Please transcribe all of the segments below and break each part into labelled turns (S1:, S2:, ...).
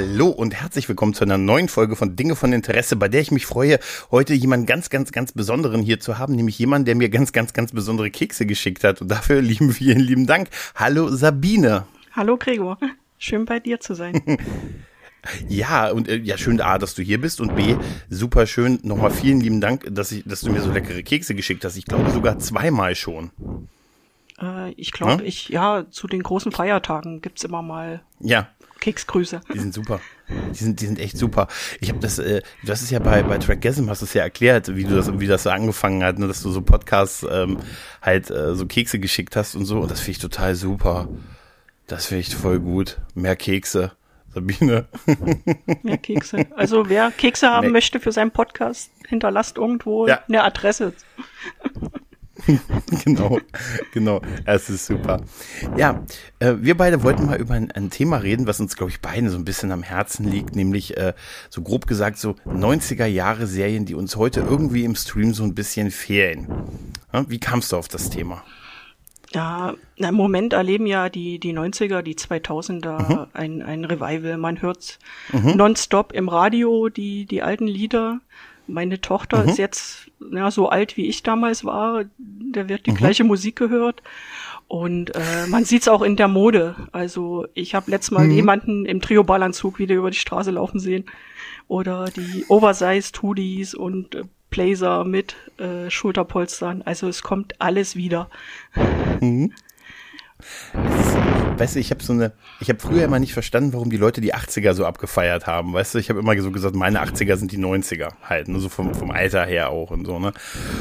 S1: Hallo und herzlich willkommen zu einer neuen Folge von Dinge von Interesse, bei der ich mich freue, heute jemanden ganz, ganz, ganz Besonderen hier zu haben, nämlich jemanden, der mir ganz, ganz, ganz besondere Kekse geschickt hat. Und dafür lieben vielen lieben Dank. Hallo Sabine.
S2: Hallo Gregor. Schön bei dir zu sein.
S1: Ja, und äh, ja, schön A, dass du hier bist und B, super schön. Nochmal vielen lieben Dank, dass ich, dass du mir so leckere Kekse geschickt hast. Ich glaube sogar zweimal schon.
S2: Äh, ich glaube,
S1: Ja?
S2: ich, ja, zu den großen Feiertagen gibt's immer mal
S1: Ja,
S2: Keksgrüße.
S1: Die sind super. Die sind, die sind echt super. Ich habe das, äh, du hast es ja bei, bei Trackgasm hast du es ja erklärt, wie du das, wie das so angefangen hat, ne, dass du so Podcasts ähm, halt äh, so Kekse geschickt hast und so. Und das finde ich total super. Das finde ich voll gut. Mehr Kekse. Sabine.
S2: Mehr Kekse. Also wer Kekse haben
S1: Nee.
S2: möchte für seinen Podcast, hinterlasst irgendwo
S1: Ja.
S2: eine Adresse.
S1: genau, genau. Es ist super. Ja, äh, wir beide wollten mal über ein, ein Thema reden, was uns, glaube ich, beiden so ein bisschen am Herzen liegt, nämlich äh, so grob gesagt so 90er Jahre Serien, die uns heute irgendwie im Stream so ein bisschen fehlen. Ja, wie kamst du auf das Thema?
S2: Ja, im Moment erleben ja die, die 90er, die 2000er
S1: Mhm.
S2: ein, ein Revival. Man hört nonstop im Radio die, die alten Lieder. Meine Tochter
S1: Mhm.
S2: ist jetzt ja, so alt wie ich damals war. Da wird
S1: Mhm.
S2: die gleiche Musik gehört. Und äh, man sieht's auch in der Mode. Also ich habe letztes Mal
S1: Mhm.
S2: jemanden im Trio-Ballanzug wieder über die Straße laufen sehen. Oder die Oversized Hoodies und äh, Blazer mit äh, Schulterpolstern. Also es kommt alles wieder.
S1: Weißt du, ich habe so eine, ich habe früher immer nicht verstanden, warum die Leute die 80er so abgefeiert haben. Weißt du, ich habe immer so gesagt, meine 80er sind die 90er halt, nur so vom, vom Alter her auch und so, ne?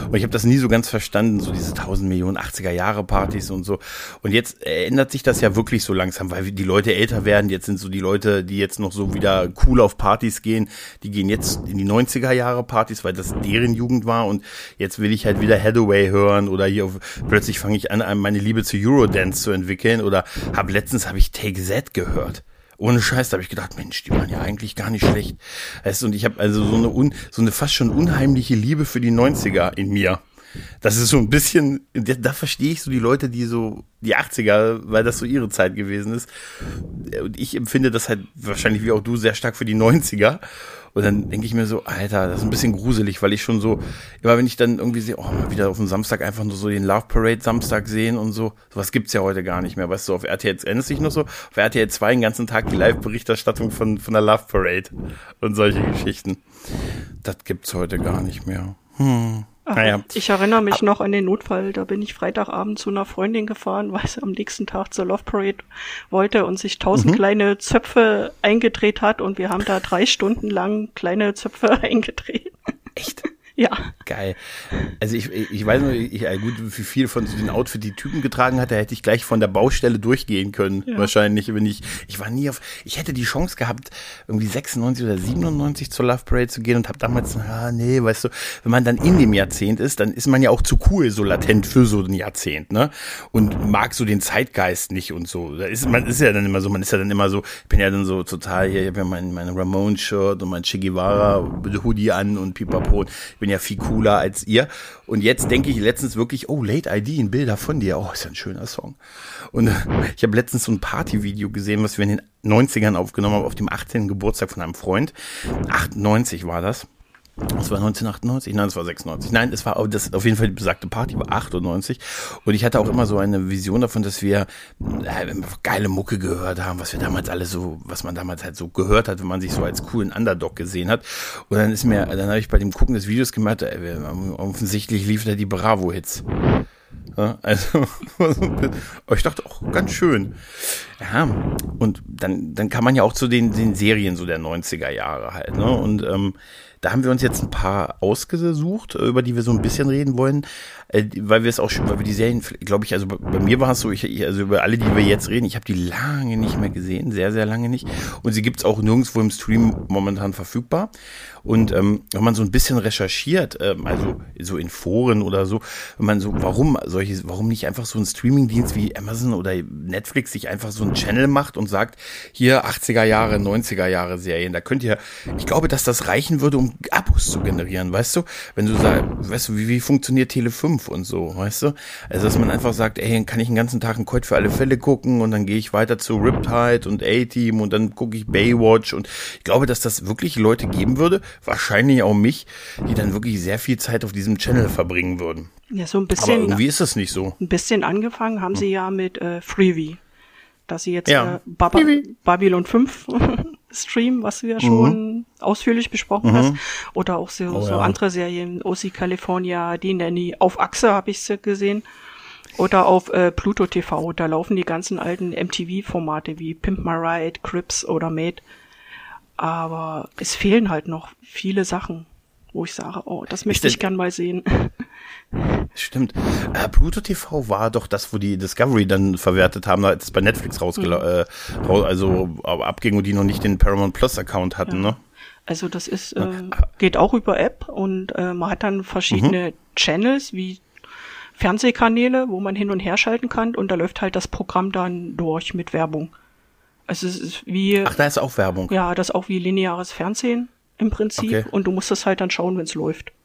S1: Und ich habe das nie so ganz verstanden, so diese 1000 Millionen 80er Jahre Partys und so. Und jetzt ändert sich das ja wirklich so langsam, weil die Leute älter werden. Jetzt sind so die Leute, die jetzt noch so wieder cool auf Partys gehen, die gehen jetzt in die 90er Jahre Partys, weil das deren Jugend war. Und jetzt will ich halt wieder Hathaway hören oder hier auf, plötzlich fange ich an, meine Liebe zu Eurodance zu entwickeln oder habe letztens habe ich Take Z gehört. Ohne Scheiß, da habe ich gedacht, Mensch, die waren ja eigentlich gar nicht schlecht. Weißt und ich habe also so eine un, so eine fast schon unheimliche Liebe für die 90er in mir. Das ist so ein bisschen, da verstehe ich so die Leute, die so die 80er, weil das so ihre Zeit gewesen ist. Und ich empfinde das halt wahrscheinlich wie auch du sehr stark für die 90er. Und dann denke ich mir so, Alter, das ist ein bisschen gruselig, weil ich schon so, immer wenn ich dann irgendwie sehe, oh, mal wieder auf dem Samstag einfach nur so den Love Parade Samstag sehen und so, sowas gibt's ja heute gar nicht mehr. Weißt du, auf RTL, du dich noch so? Auf RTL 2 den ganzen Tag die Live-Berichterstattung von, von der Love Parade und solche Geschichten. Das gibt's heute gar nicht mehr. Hm. Naja.
S2: Ich erinnere mich noch an den Notfall, da bin ich Freitagabend zu einer Freundin gefahren, weil sie am nächsten Tag zur Love Parade wollte und sich tausend
S1: Mhm.
S2: kleine Zöpfe eingedreht hat und wir haben da drei Stunden lang kleine Zöpfe eingedreht.
S1: Echt?
S2: Ja.
S1: Geil. Also ich, ich weiß nur, ich, ja gut, wie viel von so den Outfit die Typen getragen hat, da hätte ich gleich von der Baustelle durchgehen können.
S2: Ja.
S1: Wahrscheinlich, wenn ich, ich war nie auf, ich hätte die Chance gehabt, irgendwie 96 oder 97 zur Love Parade zu gehen und habe damals, ah, nee, weißt du, wenn man dann in dem Jahrzehnt ist, dann ist man ja auch zu cool, so latent für so ein Jahrzehnt, ne? Und mag so den Zeitgeist nicht und so. Da ist, man ist ja dann immer so, man ist ja dann immer so, ich bin ja dann so total hier, ich habe ja mein, mein Ramon-Shirt und mein Che Guevara Hoodie an und pipapo. Ich bin ja viel cooler als ihr. Und jetzt denke ich letztens wirklich, oh, Late ID, ein Bilder von dir. Oh, ist ja ein schöner Song. Und äh, ich habe letztens so ein Partyvideo gesehen, was wir in den 90ern aufgenommen haben, auf dem 18. Geburtstag von einem Freund. 98 war das. Das war 1998? Nein, das war 96. Nein, es war das, auf jeden Fall die besagte Party war 98. Und ich hatte auch immer so eine Vision davon, dass wir äh, geile Mucke gehört haben, was wir damals alle so, was man damals halt so gehört hat, wenn man sich so als coolen Underdog gesehen hat. Und dann ist mir, dann habe ich bei dem Gucken des Videos gemerkt, äh, offensichtlich lief da die Bravo-Hits. Ja, also, ich dachte auch ganz schön. Ja, und dann, dann kann man ja auch zu den, den Serien so der 90er Jahre halt, ne? Und ähm, da haben wir uns jetzt ein paar ausgesucht, über die wir so ein bisschen reden wollen, äh, weil wir es auch schon, weil wir die Serien, glaube ich, also bei, mir war es so, ich, also über alle, die wir jetzt reden, ich habe die lange nicht mehr gesehen, sehr, sehr lange nicht. Und sie gibt's auch nirgendwo im Stream momentan verfügbar. Und ähm, wenn man so ein bisschen recherchiert, ähm, also so in Foren oder so, wenn man so, warum solche, warum nicht einfach so ein Streamingdienst wie Amazon oder Netflix sich einfach so ein Channel macht und sagt, hier 80er Jahre, 90er Jahre Serien, da könnt ihr, ich glaube, dass das reichen würde, um Abos zu generieren, weißt du? Wenn du sagst, weißt du, wie, wie funktioniert Tele 5 und so, weißt du? Also, dass man einfach sagt, ey, kann ich den ganzen Tag einen Colt für alle Fälle gucken und dann gehe ich weiter zu Riptide und A-Team und dann gucke ich Baywatch und ich glaube, dass das wirklich Leute geben würde, wahrscheinlich auch mich, die dann wirklich sehr viel Zeit auf diesem Channel verbringen würden.
S2: Ja, so ein bisschen.
S1: Aber irgendwie ist das nicht so.
S2: Ein bisschen angefangen haben sie ja mit äh, Freebie. Dass sie jetzt
S1: Ja.
S2: äh, Baba Babylon 5 Stream, was du ja schon ausführlich besprochen hast. Oder auch so,
S1: Mhm. Oh,
S2: so
S1: ja.
S2: andere Serien, OC California, die Nanny. Auf Achse habe ich sie gesehen. Oder auf äh, Pluto TV, da laufen die ganzen alten MTV-Formate wie Pimp My Ride, Crips oder Made. Aber es fehlen halt noch viele Sachen, wo ich sage, oh, das möchte ich gern mal sehen.
S1: Stimmt. Äh, Pluto TV war doch das, wo die Discovery dann verwertet haben, als es bei Netflix rausgela äh, rau- also äh, abging und die noch nicht den Paramount Plus Account hatten, ne?
S2: Also das ist, äh, geht auch über App und äh, man hat dann verschiedene Channels wie Fernsehkanäle, wo man hin und her schalten kann und da läuft halt das Programm dann durch mit Werbung. Also es ist wie,
S1: Ach, da ist auch Werbung.
S2: ja, das ist auch wie lineares Fernsehen im Prinzip
S1: Okay.
S2: und du musst das halt dann schauen, wenn es läuft.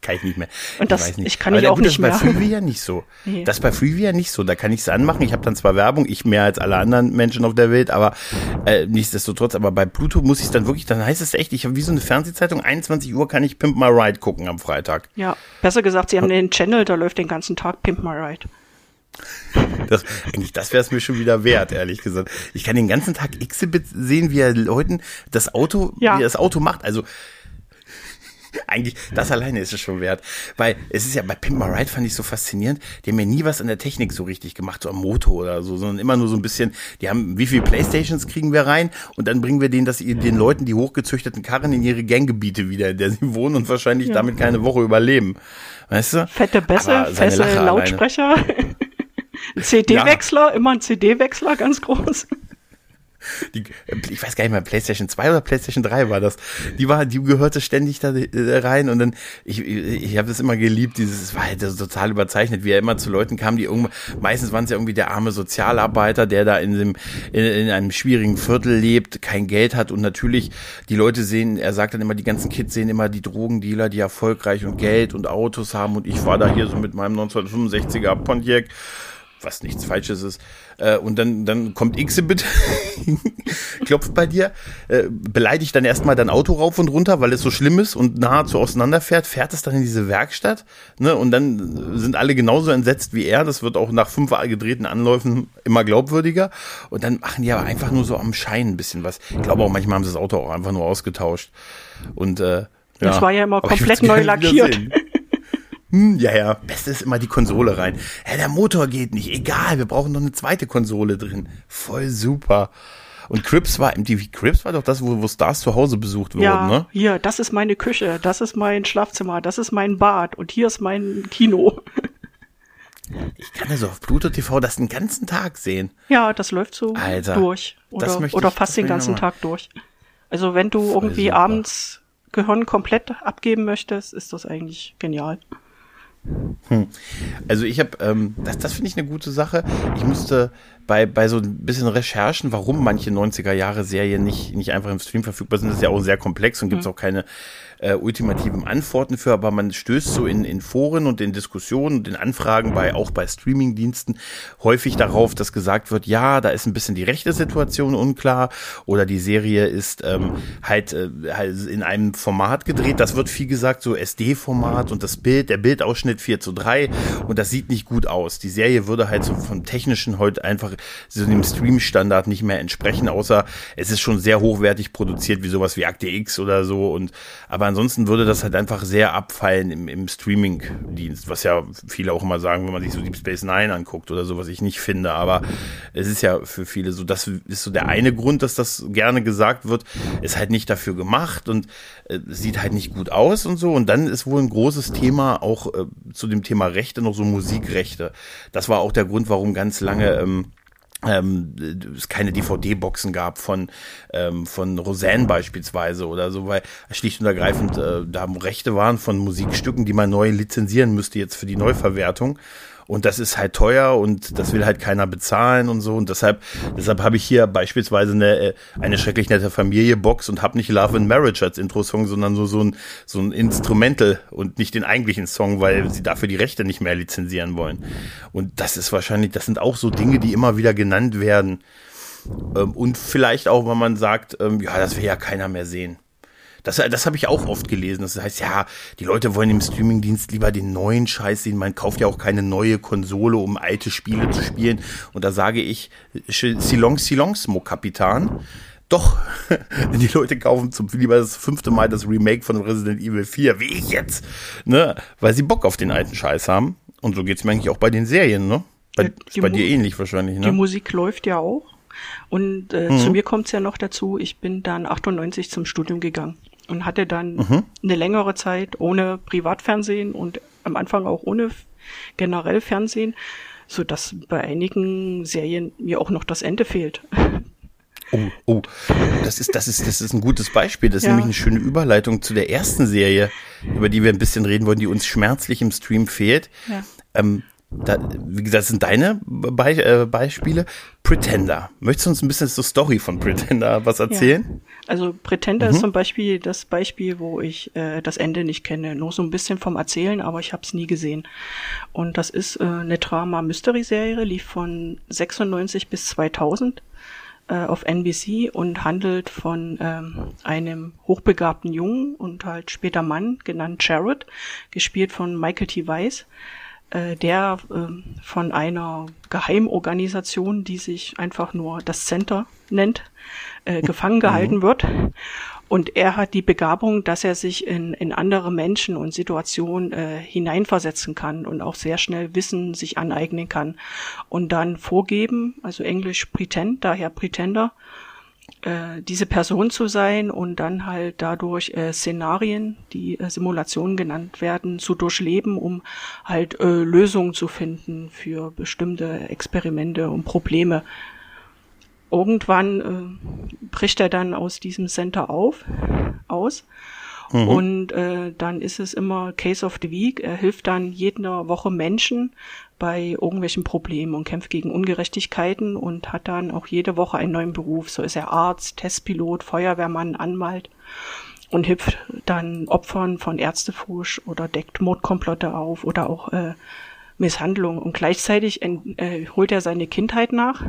S1: Kann ich nicht mehr.
S2: Und das-
S1: weiß nicht.
S2: ich kann
S1: Aber
S2: ich auch nicht
S1: das ist bei
S2: mehr.
S1: Freeview ja nicht so.
S2: Nee.
S1: Das ist bei Freeview ja nicht so. Da kann ich es anmachen. Ich habe dann zwar Werbung, ich mehr als alle anderen Menschen auf der Welt, aber äh, nichtsdestotrotz. Aber bei Pluto muss ich dann wirklich, dann heißt es echt, ich habe wie so eine Fernsehzeitung, 21 Uhr kann ich Pimp My Ride gucken am Freitag.
S2: Ja, besser gesagt, sie haben den Channel, da läuft den ganzen Tag Pimp My Ride.
S1: Das, eigentlich, das wäre es mir schon wieder wert, ehrlich gesagt. Ich kann den ganzen Tag Exhibit sehen, wie er Leuten das Auto,
S2: Ja.
S1: wie er das Auto macht. Also eigentlich, das alleine ist es schon wert. Weil es ist ja bei Pimp My Ride fand ich so faszinierend. Die haben ja nie was an der Technik so richtig gemacht, so am Motor oder so, sondern immer nur so ein bisschen, die haben, wie viele Playstations kriegen wir rein und dann bringen wir denen, dass ihr den Leuten die hochgezüchteten Karren in ihre Ganggebiete wieder, in der sie wohnen und wahrscheinlich damit keine Woche überleben. Weißt du?
S2: Fette Bässe, feste
S1: Lache alleine.
S2: Ein CD-Wechsler, immer ein CD-Wechsler, ganz groß.
S1: Die, ich weiß gar nicht mehr, PlayStation 2 oder PlayStation 3 war das. Die war, die gehörte ständig da äh, rein und dann, ich, ich, habe das immer geliebt, dieses, es war halt so total überzeichnet, wie er immer zu Leuten kam, die irgendwann, meistens waren es ja irgendwie der arme Sozialarbeiter, der da in, dem, in, in einem schwierigen Viertel lebt, kein Geld hat und natürlich die Leute sehen, er sagt dann immer, die ganzen Kids sehen immer die Drogendealer, die erfolgreich und Geld und Autos haben und ich war da hier so mit meinem 1965er Pontiac was nichts Falsches ist. Äh, und dann, dann kommt Exhibit, klopft bei dir, äh, beleidigt dann erstmal dein Auto rauf und runter, weil es so schlimm ist und nahezu auseinanderfährt, fährt es dann in diese Werkstatt, ne? Und dann sind alle genauso entsetzt wie er. Das wird auch nach fünf gedrehten Anläufen immer glaubwürdiger. Und dann machen die aber einfach nur so am Schein ein bisschen was. Ich glaube auch manchmal haben sie das Auto auch einfach nur ausgetauscht. Und äh,
S2: Das war ja immer
S1: aber
S2: komplett neu lackiert.
S1: Hm, ja, ja. Beste ist immer die Konsole rein. Ja, der Motor geht nicht. Egal, wir brauchen noch eine zweite Konsole drin. Voll super. Und Crips war, MTV Crips war doch das, wo, wo Stars zu Hause besucht wurden,
S2: Ja,
S1: ne?
S2: hier, das ist meine Küche, das ist mein Schlafzimmer, das ist mein Bad und hier ist mein Kino.
S1: Ich kann also auf Pluto TV das den ganzen Tag sehen.
S2: Ja, das läuft so
S1: Alter,
S2: durch. Oder, oder
S1: ich-
S2: fast den ganzen. Tag durch. Also wenn du irgendwie
S1: super.
S2: abends Gehirn komplett abgeben möchtest, ist das eigentlich genial.
S1: Also ich habe, ähm, das, das finde ich eine gute Sache. Ich musste bei, bei so ein bisschen Recherchen, warum manche 90er Jahre Serien nicht, nicht einfach im Stream verfügbar sind, das ist ja auch sehr komplex und gibt es auch keine äh, ultimativen Antworten für, aber man stößt so in, in Foren und in Diskussionen und in Anfragen bei, auch bei Streamingdiensten häufig darauf, dass gesagt wird, ja, da ist ein bisschen die rechte Situation unklar oder die Serie ist ähm, halt, äh, halt in einem Format gedreht. Das wird viel gesagt, so SD-Format und das Bild, der Bildausschnitt 4 zu 3 und das sieht nicht gut aus. Die Serie würde halt so vom Technischen heute einfach so dem Stream-Standard nicht mehr entsprechen, außer es ist schon sehr hochwertig produziert, wie sowas wie Akte X oder so. Und aber ansonsten würde das halt einfach sehr abfallen im, im Streaming-Dienst, was ja viele auch immer sagen, wenn man sich so Deep Space Nine anguckt oder so, was ich nicht finde. Aber es ist ja für viele so, das ist so der eine Grund, dass das gerne gesagt wird, ist halt nicht dafür gemacht und äh, sieht halt nicht gut aus und so. Und dann ist wohl ein großes Thema auch äh, zu dem Thema Rechte noch so Musikrechte. Das war auch der Grund, warum ganz lange ähm, ähm, es keine DVD-Boxen gab von ähm, von Roseanne beispielsweise oder so, weil schlicht und ergreifend äh, da Rechte waren von Musikstücken, die man neu lizenzieren müsste jetzt für die Neuverwertung. Und das ist halt teuer und das will halt keiner bezahlen und so. Und deshalb, deshalb habe ich hier beispielsweise eine, äh, eine schrecklich nette Familie-Box und habe nicht Love and Marriage als Intro-Song, sondern so, so ein, so ein Instrumental und nicht den eigentlichen Song, weil sie dafür die Rechte nicht mehr lizenzieren wollen. Und das ist wahrscheinlich, das sind auch so Dinge, die immer wieder genannt werden. Ähm, und vielleicht auch, wenn man sagt, ähm, ja, das will ja keiner mehr sehen. Das, das habe ich auch oft gelesen. Das heißt, ja, die Leute wollen im Streamingdienst lieber den neuen Scheiß sehen. Man kauft ja auch keine neue Konsole, um alte Spiele zu spielen. Und da sage ich, Silong Silong Smoke Kapitan. Doch, die Leute kaufen zum lieber das fünfte Mal das Remake von Resident Evil 4, wie ich jetzt, ne? Weil sie Bock auf den alten Scheiß haben. Und so geht's mir eigentlich auch bei den Serien, ne? Bei,
S2: Die
S1: bei dir ähnlich wahrscheinlich, ne?
S2: Die Musik läuft ja auch. Und äh,
S1: Mhm.
S2: zu mir kommt's ja noch dazu, ich bin dann 98 zum Studium gegangen und hatte dann
S1: Mhm.
S2: eine längere Zeit ohne Privatfernsehen und am Anfang auch ohne generell Fernsehen, so dass bei einigen Serien mir auch noch das Ende fehlt.
S1: Oh, oh, das ist, das ist, das ist ein gutes Beispiel. Das ist
S2: Ja.
S1: nämlich eine schöne Überleitung zu der ersten Serie, über die wir ein bisschen reden wollen, die uns schmerzlich im Stream fehlt.
S2: Ja.
S1: Ähm, da, wie gesagt, das sind deine Be äh, Beispiele. Pretender. Möchtest du uns ein bisschen zur Story von Pretender was erzählen?
S2: Also Pretender
S1: Mhm.
S2: ist zum Beispiel das Beispiel, wo ich äh, das Ende nicht kenne. Nur so ein bisschen vom Erzählen, aber ich habe es nie gesehen. Und das ist äh, eine Drama-Mystery-Serie, lief von 96 bis 2000 äh, auf NBC und handelt von ähm, einem hochbegabten Jungen und halt später Mann, genannt Jared, gespielt von Michael T. Weiss, der ähm, von einer Geheimorganisation, die sich einfach nur das Center nennt, äh, gefangen gehalten wird. Und er hat die Begabung, dass er sich in, in andere Menschen und Situationen äh, hineinversetzen kann und auch sehr schnell Wissen sich aneignen kann und dann vorgeben, also Englisch Pretend, daher Pretender, äh, diese Person zu sein und dann halt dadurch äh, Szenarien, die äh, Simulationen genannt werden, zu durchleben, um halt äh, Lösungen zu finden für bestimmte Experimente und Probleme. Irgendwann äh, bricht er dann aus diesem Center auf, aus. Und äh, dann ist es immer Case of the Week. Er hilft dann jede Woche Menschen bei irgendwelchen Problemen und kämpft gegen Ungerechtigkeiten und hat dann auch jede Woche einen neuen Beruf. So ist er Arzt, Testpilot, Feuerwehrmann, Anwalt und hilft dann Opfern von Ärztefusch oder deckt Mordkomplotte auf oder auch äh, Misshandlung. Und gleichzeitig ent, äh, holt er seine Kindheit nach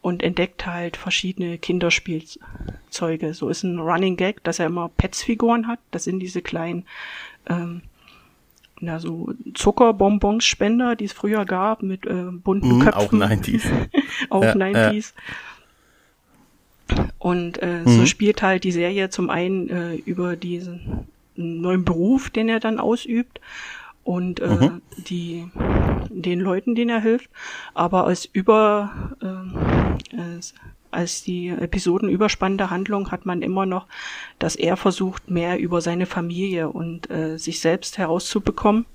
S2: und entdeckt halt verschiedene Kinderspielzeuge. So ist ein Running Gag, dass er immer Pets-Figuren hat. Das sind diese kleinen ähm, na, so Zuckerbonbons-Spender, die es früher gab, mit äh, bunten
S1: auch
S2: Köpfen.
S1: 90s.
S2: auch
S1: Ja,
S2: 90s. Und äh, so
S1: Mhm.
S2: spielt halt die Serie zum einen äh, über diesen neuen Beruf, den er dann ausübt und äh,
S1: Mhm.
S2: die den Leuten, denen er hilft, aber als über äh, als, die Episoden überspannende Handlung hat man immer noch, dass er versucht, mehr über seine Familie und äh, sich selbst herauszubekommen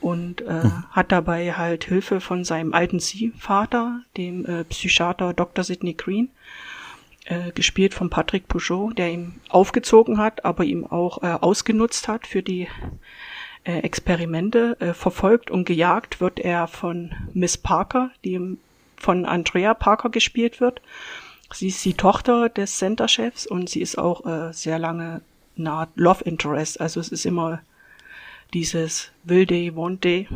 S2: und äh, hat dabei halt Hilfe von seinem alten Ziehvater, dem äh, Psychiater Dr. Sidney Green, äh, gespielt von Patrick Pouchot, der ihm aufgezogen hat, aber ihm auch äh, ausgenutzt hat für die äh, Experimente. Äh, verfolgt und gejagt wird er von Miss Parker, die von Andrea Parker gespielt wird. Sie ist die Tochter des Center-Chefs und sie ist auch äh, sehr lange eine Art Love Interest. Also es ist immer dieses Will Day, Want Day,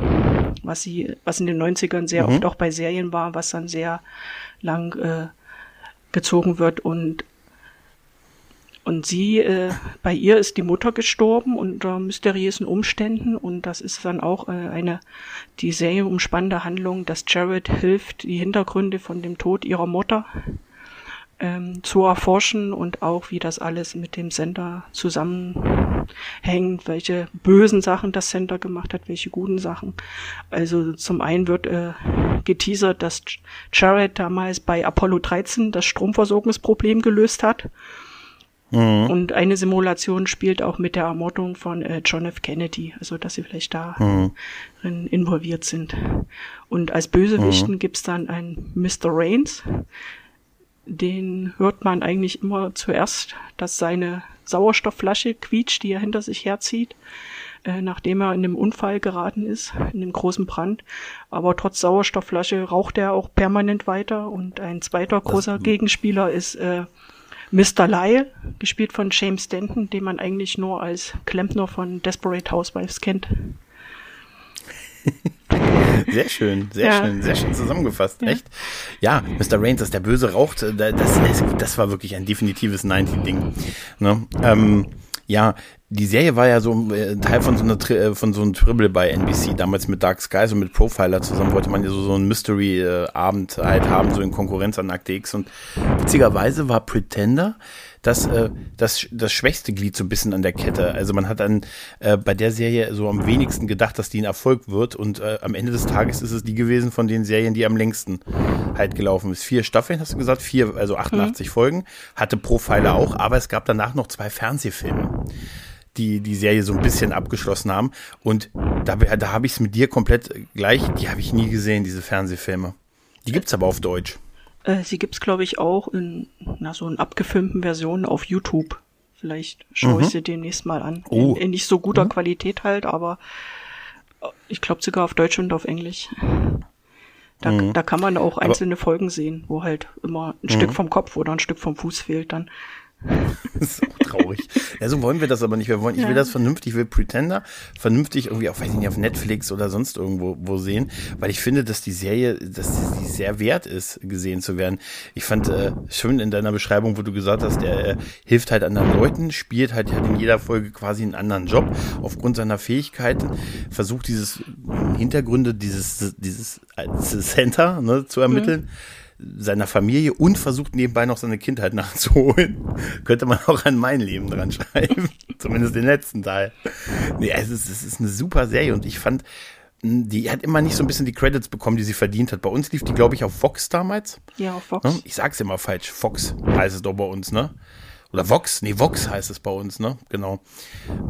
S2: was sie, was in den 90ern sehr oft auch bei Serien war, was dann sehr lang äh, gezogen wird und Und sie, äh, bei ihr ist die Mutter gestorben unter mysteriösen Umständen und das ist dann auch äh, eine die Serie umspannende Handlung, dass Jared hilft, die Hintergründe von dem Tod ihrer Mutter ähm, zu erforschen und auch wie das alles mit dem Sender zusammenhängt, welche bösen Sachen das Sender gemacht hat, welche guten Sachen. Also zum einen wird äh, geteasert, dass Jared damals bei Apollo 13 das Stromversorgungsproblem gelöst hat. Mhm. Und eine Simulation spielt auch mit der Ermordung von äh, John F. Kennedy, also dass sie vielleicht da mhm. involviert sind. Und als Bösewichten mhm. gibt's dann einen Mr. Rains, den hört man eigentlich immer zuerst, dass seine Sauerstoffflasche quietscht, die er hinter sich herzieht, äh, nachdem er in einem Unfall geraten ist, in einem großen Brand. Aber trotz Sauerstoffflasche raucht er auch permanent weiter. Und ein zweiter großer Gegenspieler ist äh, Mr. Lyle, gespielt von James Denton, den man eigentlich nur als Klempner von Desperate Housewives kennt.
S1: Sehr schön, sehr ja. schön, sehr schön zusammengefasst, ja. echt. Ja, Mr. Rains, dass der Böse raucht, äh, das, das, das war wirklich ein definitives 90-Ding. Ne? Ähm, ja, die Serie war ja so äh, Teil von so einer äh, von so einem Tribble bei NBC damals mit Dark Skies und mit Profiler zusammen wollte man ja so so einen Mystery Abend halt haben so in Konkurrenz an Akte X und witzigerweise war Pretender das, äh, das, das schwächste Glied so ein bisschen an der Kette. Also man hat dann äh, bei der Serie so am wenigsten gedacht, dass die ein Erfolg wird und äh, am Ende des Tages ist es die gewesen von den Serien, die am längsten halt gelaufen ist. Vier Staffeln, hast du gesagt, vier, also 88 mhm. Folgen, hatte Profiler auch, aber es gab danach noch zwei Fernsehfilme die die Serie so ein bisschen abgeschlossen haben. Und da, da habe ich es mit dir komplett gleich, die habe ich nie gesehen, diese Fernsehfilme. Die gibt's aber auf Deutsch.
S2: Äh, sie gibt's glaube ich auch in na, so in abgefilmten Versionen auf YouTube. Vielleicht schaue mhm. ich sie demnächst mal an. Oh. In, in nicht so guter mhm. Qualität halt, aber äh, ich glaube sogar auf Deutsch und auf Englisch. Da, mhm. da kann man auch einzelne aber Folgen sehen, wo halt immer ein Stück mhm. vom Kopf oder ein Stück vom Fuß fehlt dann.
S1: das ist auch traurig. Ja, so wollen wir das aber nicht. Wir wollen, ich will das vernünftig, ich will Pretender vernünftig irgendwie auf, weiß ich nicht, auf Netflix oder sonst irgendwo wo sehen, weil ich finde, dass die Serie, dass die sehr wert ist, gesehen zu werden. Ich fand äh, schön in deiner Beschreibung, wo du gesagt hast, der äh, hilft halt anderen Leuten, spielt halt, hat in jeder Folge quasi einen anderen Job aufgrund seiner Fähigkeiten, versucht dieses Hintergründe, dieses, dieses äh, Center ne, zu ermitteln. Mhm seiner Familie und versucht nebenbei noch seine Kindheit nachzuholen. Könnte man auch an mein Leben dran schreiben. Zumindest den letzten Teil. Nee, es ist, es ist eine super Serie und ich fand, hm, die hat immer nicht so ein bisschen die Credits bekommen, die sie verdient hat. Bei uns lief die, glaube ich, auf Fox damals.
S2: Ja, auf Fox. Ne?
S1: Ich sag's immer falsch. Fox heißt es doch bei uns, ne? Oder Vox, nee, Vox heißt es bei uns, ne? Genau.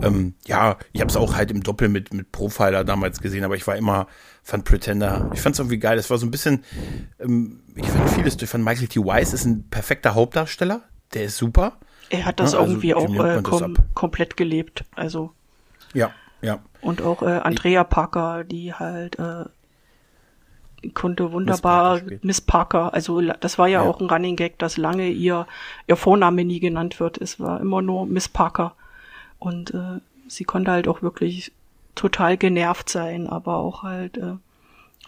S1: Ähm, ja, ich habe es auch halt im Doppel mit, mit Profiler damals gesehen, aber ich war immer, fand Pretender, ich fand es irgendwie geil. Es war so ein bisschen, ähm, ich fand vieles durch. Von Michael T. Weiss ist ein perfekter Hauptdarsteller, der ist super.
S2: Er hat das ja, also irgendwie auch äh, kom komplett gelebt, also.
S1: Ja, ja.
S2: Und auch äh, Andrea Parker, die halt äh, konnte wunderbar Miss Parker, Miss Parker, also das war ja, ja, auch ein Running Gag, dass lange ihr ihr Vorname nie genannt wird. Es war immer nur Miss Parker und äh, sie konnte halt auch wirklich total genervt sein, aber auch halt äh,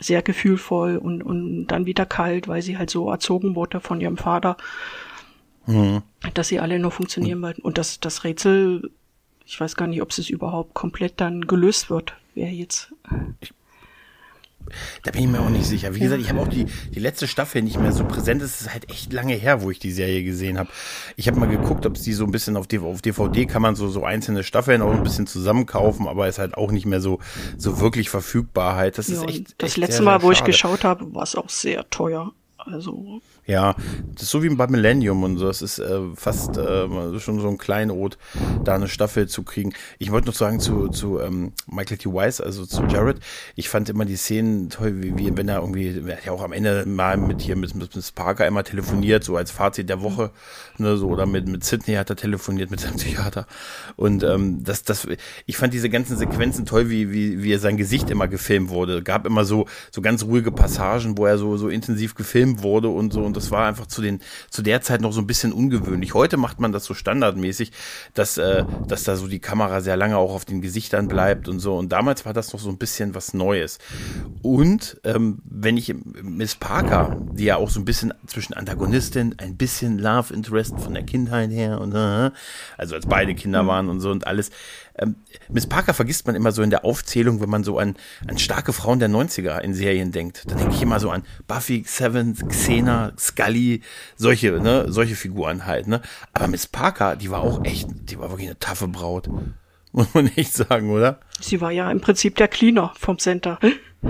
S2: sehr gefühlvoll und und dann wieder kalt, weil sie halt so erzogen wurde von ihrem Vater, mhm. dass sie alle nur funktionieren mhm. wollten und das das Rätsel, ich weiß gar nicht, ob es überhaupt komplett dann gelöst wird, wer jetzt
S1: ich da bin ich mir auch nicht sicher. Wie gesagt, ich habe auch die, die letzte Staffel nicht mehr so präsent. Es ist halt echt lange her, wo ich die Serie gesehen habe. Ich habe mal geguckt, ob es die so ein bisschen auf, auf DVD kann man so, so einzelne Staffeln auch ein bisschen zusammenkaufen, aber ist halt auch nicht mehr so, so wirklich verfügbar halt. Das ja, ist echt.
S2: Das
S1: echt
S2: letzte sehr, Mal, wo ich geschaut habe, war es auch sehr teuer. Also.
S1: Ja, das ist so wie bei Millennium und so. Es ist äh, fast äh, schon so ein Kleinod, da eine Staffel zu kriegen. Ich wollte noch sagen zu, zu ähm, Michael T. Weiss, also zu Jared. Ich fand immer die Szenen toll, wie, wie wenn er irgendwie, er hat ja auch am Ende mal mit hier mit, mit, mit Parker immer telefoniert, so als Fazit der Woche, ne, so oder mit mit Sydney hat er telefoniert mit seinem Psychiater. Und ähm, das, das, ich fand diese ganzen Sequenzen toll, wie, wie, wie er sein Gesicht immer gefilmt wurde. Gab immer so so ganz ruhige Passagen, wo er so so intensiv gefilmt wurde und so Und das war einfach zu den, zu der Zeit noch so ein bisschen ungewöhnlich. Heute macht man das so standardmäßig, dass, äh, dass da so die Kamera sehr lange auch auf den Gesichtern bleibt und so. Und damals war das noch so ein bisschen was Neues. Und ähm, wenn ich Miss Parker, die ja auch so ein bisschen zwischen Antagonistin, ein bisschen Love Interest von der Kindheit her und äh, also als beide Kinder waren und so und alles, ähm, Miss Parker vergisst man immer so in der Aufzählung, wenn man so an, an starke Frauen der 90er in Serien denkt. Da denke ich immer so an Buffy, Seven, Xena, Scully, solche, ne, solche Figuren halt, ne. Aber Miss Parker, die war auch echt, die war wirklich eine taffe Braut. Muss man echt sagen, oder?
S2: Sie war ja im Prinzip der Cleaner vom Center.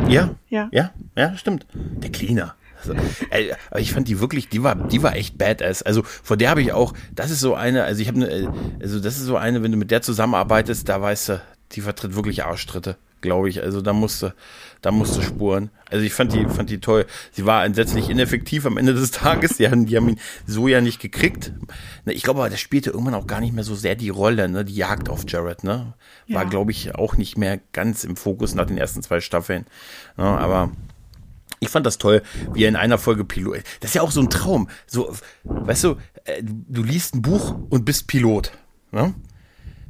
S1: Ja, ja, ja, ja, stimmt. Der Cleaner. Also, äh, aber ich fand die wirklich, die war, die war echt badass. Also vor der habe ich auch, das ist so eine, also ich habe eine, also das ist so eine, wenn du mit der zusammenarbeitest, da weißt du, die vertritt wirklich Arschtritte, glaube ich. Also da musste, da musste spuren. Also ich fand die, fand die toll. Sie war entsetzlich ineffektiv am Ende des Tages. Die haben, die haben ihn so ja nicht gekriegt. Ich glaube aber, das spielte irgendwann auch gar nicht mehr so sehr die Rolle, ne? Die Jagd auf Jared, ne? War, ja. glaube ich, auch nicht mehr ganz im Fokus nach den ersten zwei Staffeln. Ja, aber ich fand das toll, wie er in einer Folge Pilot. Das ist ja auch so ein Traum. So, weißt du, äh, du liest ein Buch und bist Pilot. Ne?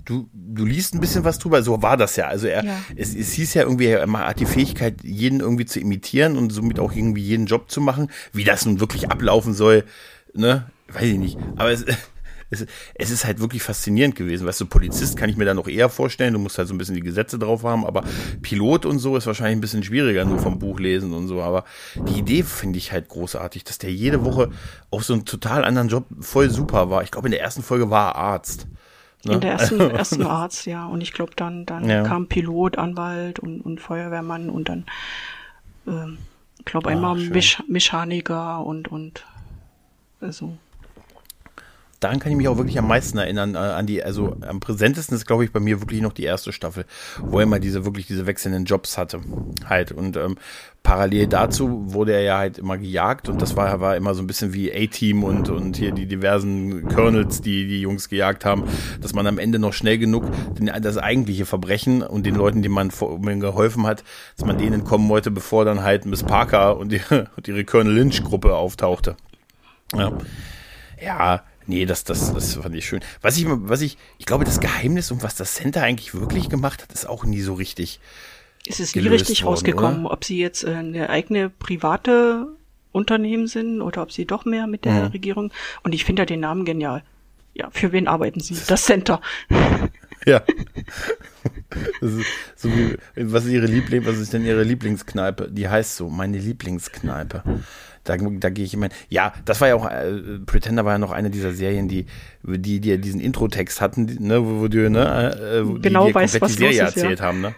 S1: Du, du liest ein bisschen was drüber, so war das ja. Also er, ja. Es, es hieß ja irgendwie, er hat die Fähigkeit, jeden irgendwie zu imitieren und somit auch irgendwie jeden Job zu machen. Wie das nun wirklich ablaufen soll, ne, weiß ich nicht. Aber es, es, es ist halt wirklich faszinierend gewesen. Weißt du, Polizist kann ich mir da noch eher vorstellen. Du musst halt so ein bisschen die Gesetze drauf haben, aber Pilot und so ist wahrscheinlich ein bisschen schwieriger, nur vom Buch lesen und so. Aber die Idee finde ich halt großartig, dass der jede Woche auf so einen total anderen Job voll super war. Ich glaube, in der ersten Folge war er Arzt.
S2: Ne? In der ersten, ersten Arzt, ja. Und ich glaube, dann, dann ja. kam Pilot, Anwalt und, und Feuerwehrmann und dann, ähm, ich glaube, einmal Mech Mechaniker und, und, also
S1: daran kann ich mich auch wirklich am meisten erinnern, äh, an die, also am präsentesten ist, glaube ich, bei mir wirklich noch die erste Staffel, wo er mal diese, wirklich diese wechselnden Jobs hatte. Halt. Und ähm, parallel dazu wurde er ja halt immer gejagt und das war, war immer so ein bisschen wie A-Team und, und hier die diversen Colonels, die die Jungs gejagt haben, dass man am Ende noch schnell genug den, das eigentliche Verbrechen und den Leuten, denen man vor, geholfen hat, dass man denen kommen wollte, bevor dann halt Miss Parker und, die, und ihre Colonel Lynch Gruppe auftauchte. Ja. Ja, Nee, das, das, das fand ich schön. Was ich, was ich, ich glaube, das Geheimnis und was das Center eigentlich wirklich gemacht hat, ist auch nie so richtig.
S2: Es ist nie richtig worden, rausgekommen, oder? ob sie jetzt äh, eine eigene private Unternehmen sind oder ob sie doch mehr mit der mhm. Regierung. Und ich finde ja den Namen genial. Ja, für wen arbeiten sie? Das Center.
S1: ja. so wie, was ist ihre Liebling, was ist denn ihre Lieblingskneipe? Die heißt so, meine Lieblingskneipe. Da, da gehe ich immer. Ja, das war ja auch, äh, Pretender war ja noch eine dieser Serien, die, die, die diesen Intro-Text hatten, ne, wo, wo du, ne, äh, wo
S2: genau
S1: die
S2: weiß,
S1: komplett
S2: die
S1: Serie
S2: ist,
S1: erzählt
S2: ja.
S1: haben, ne?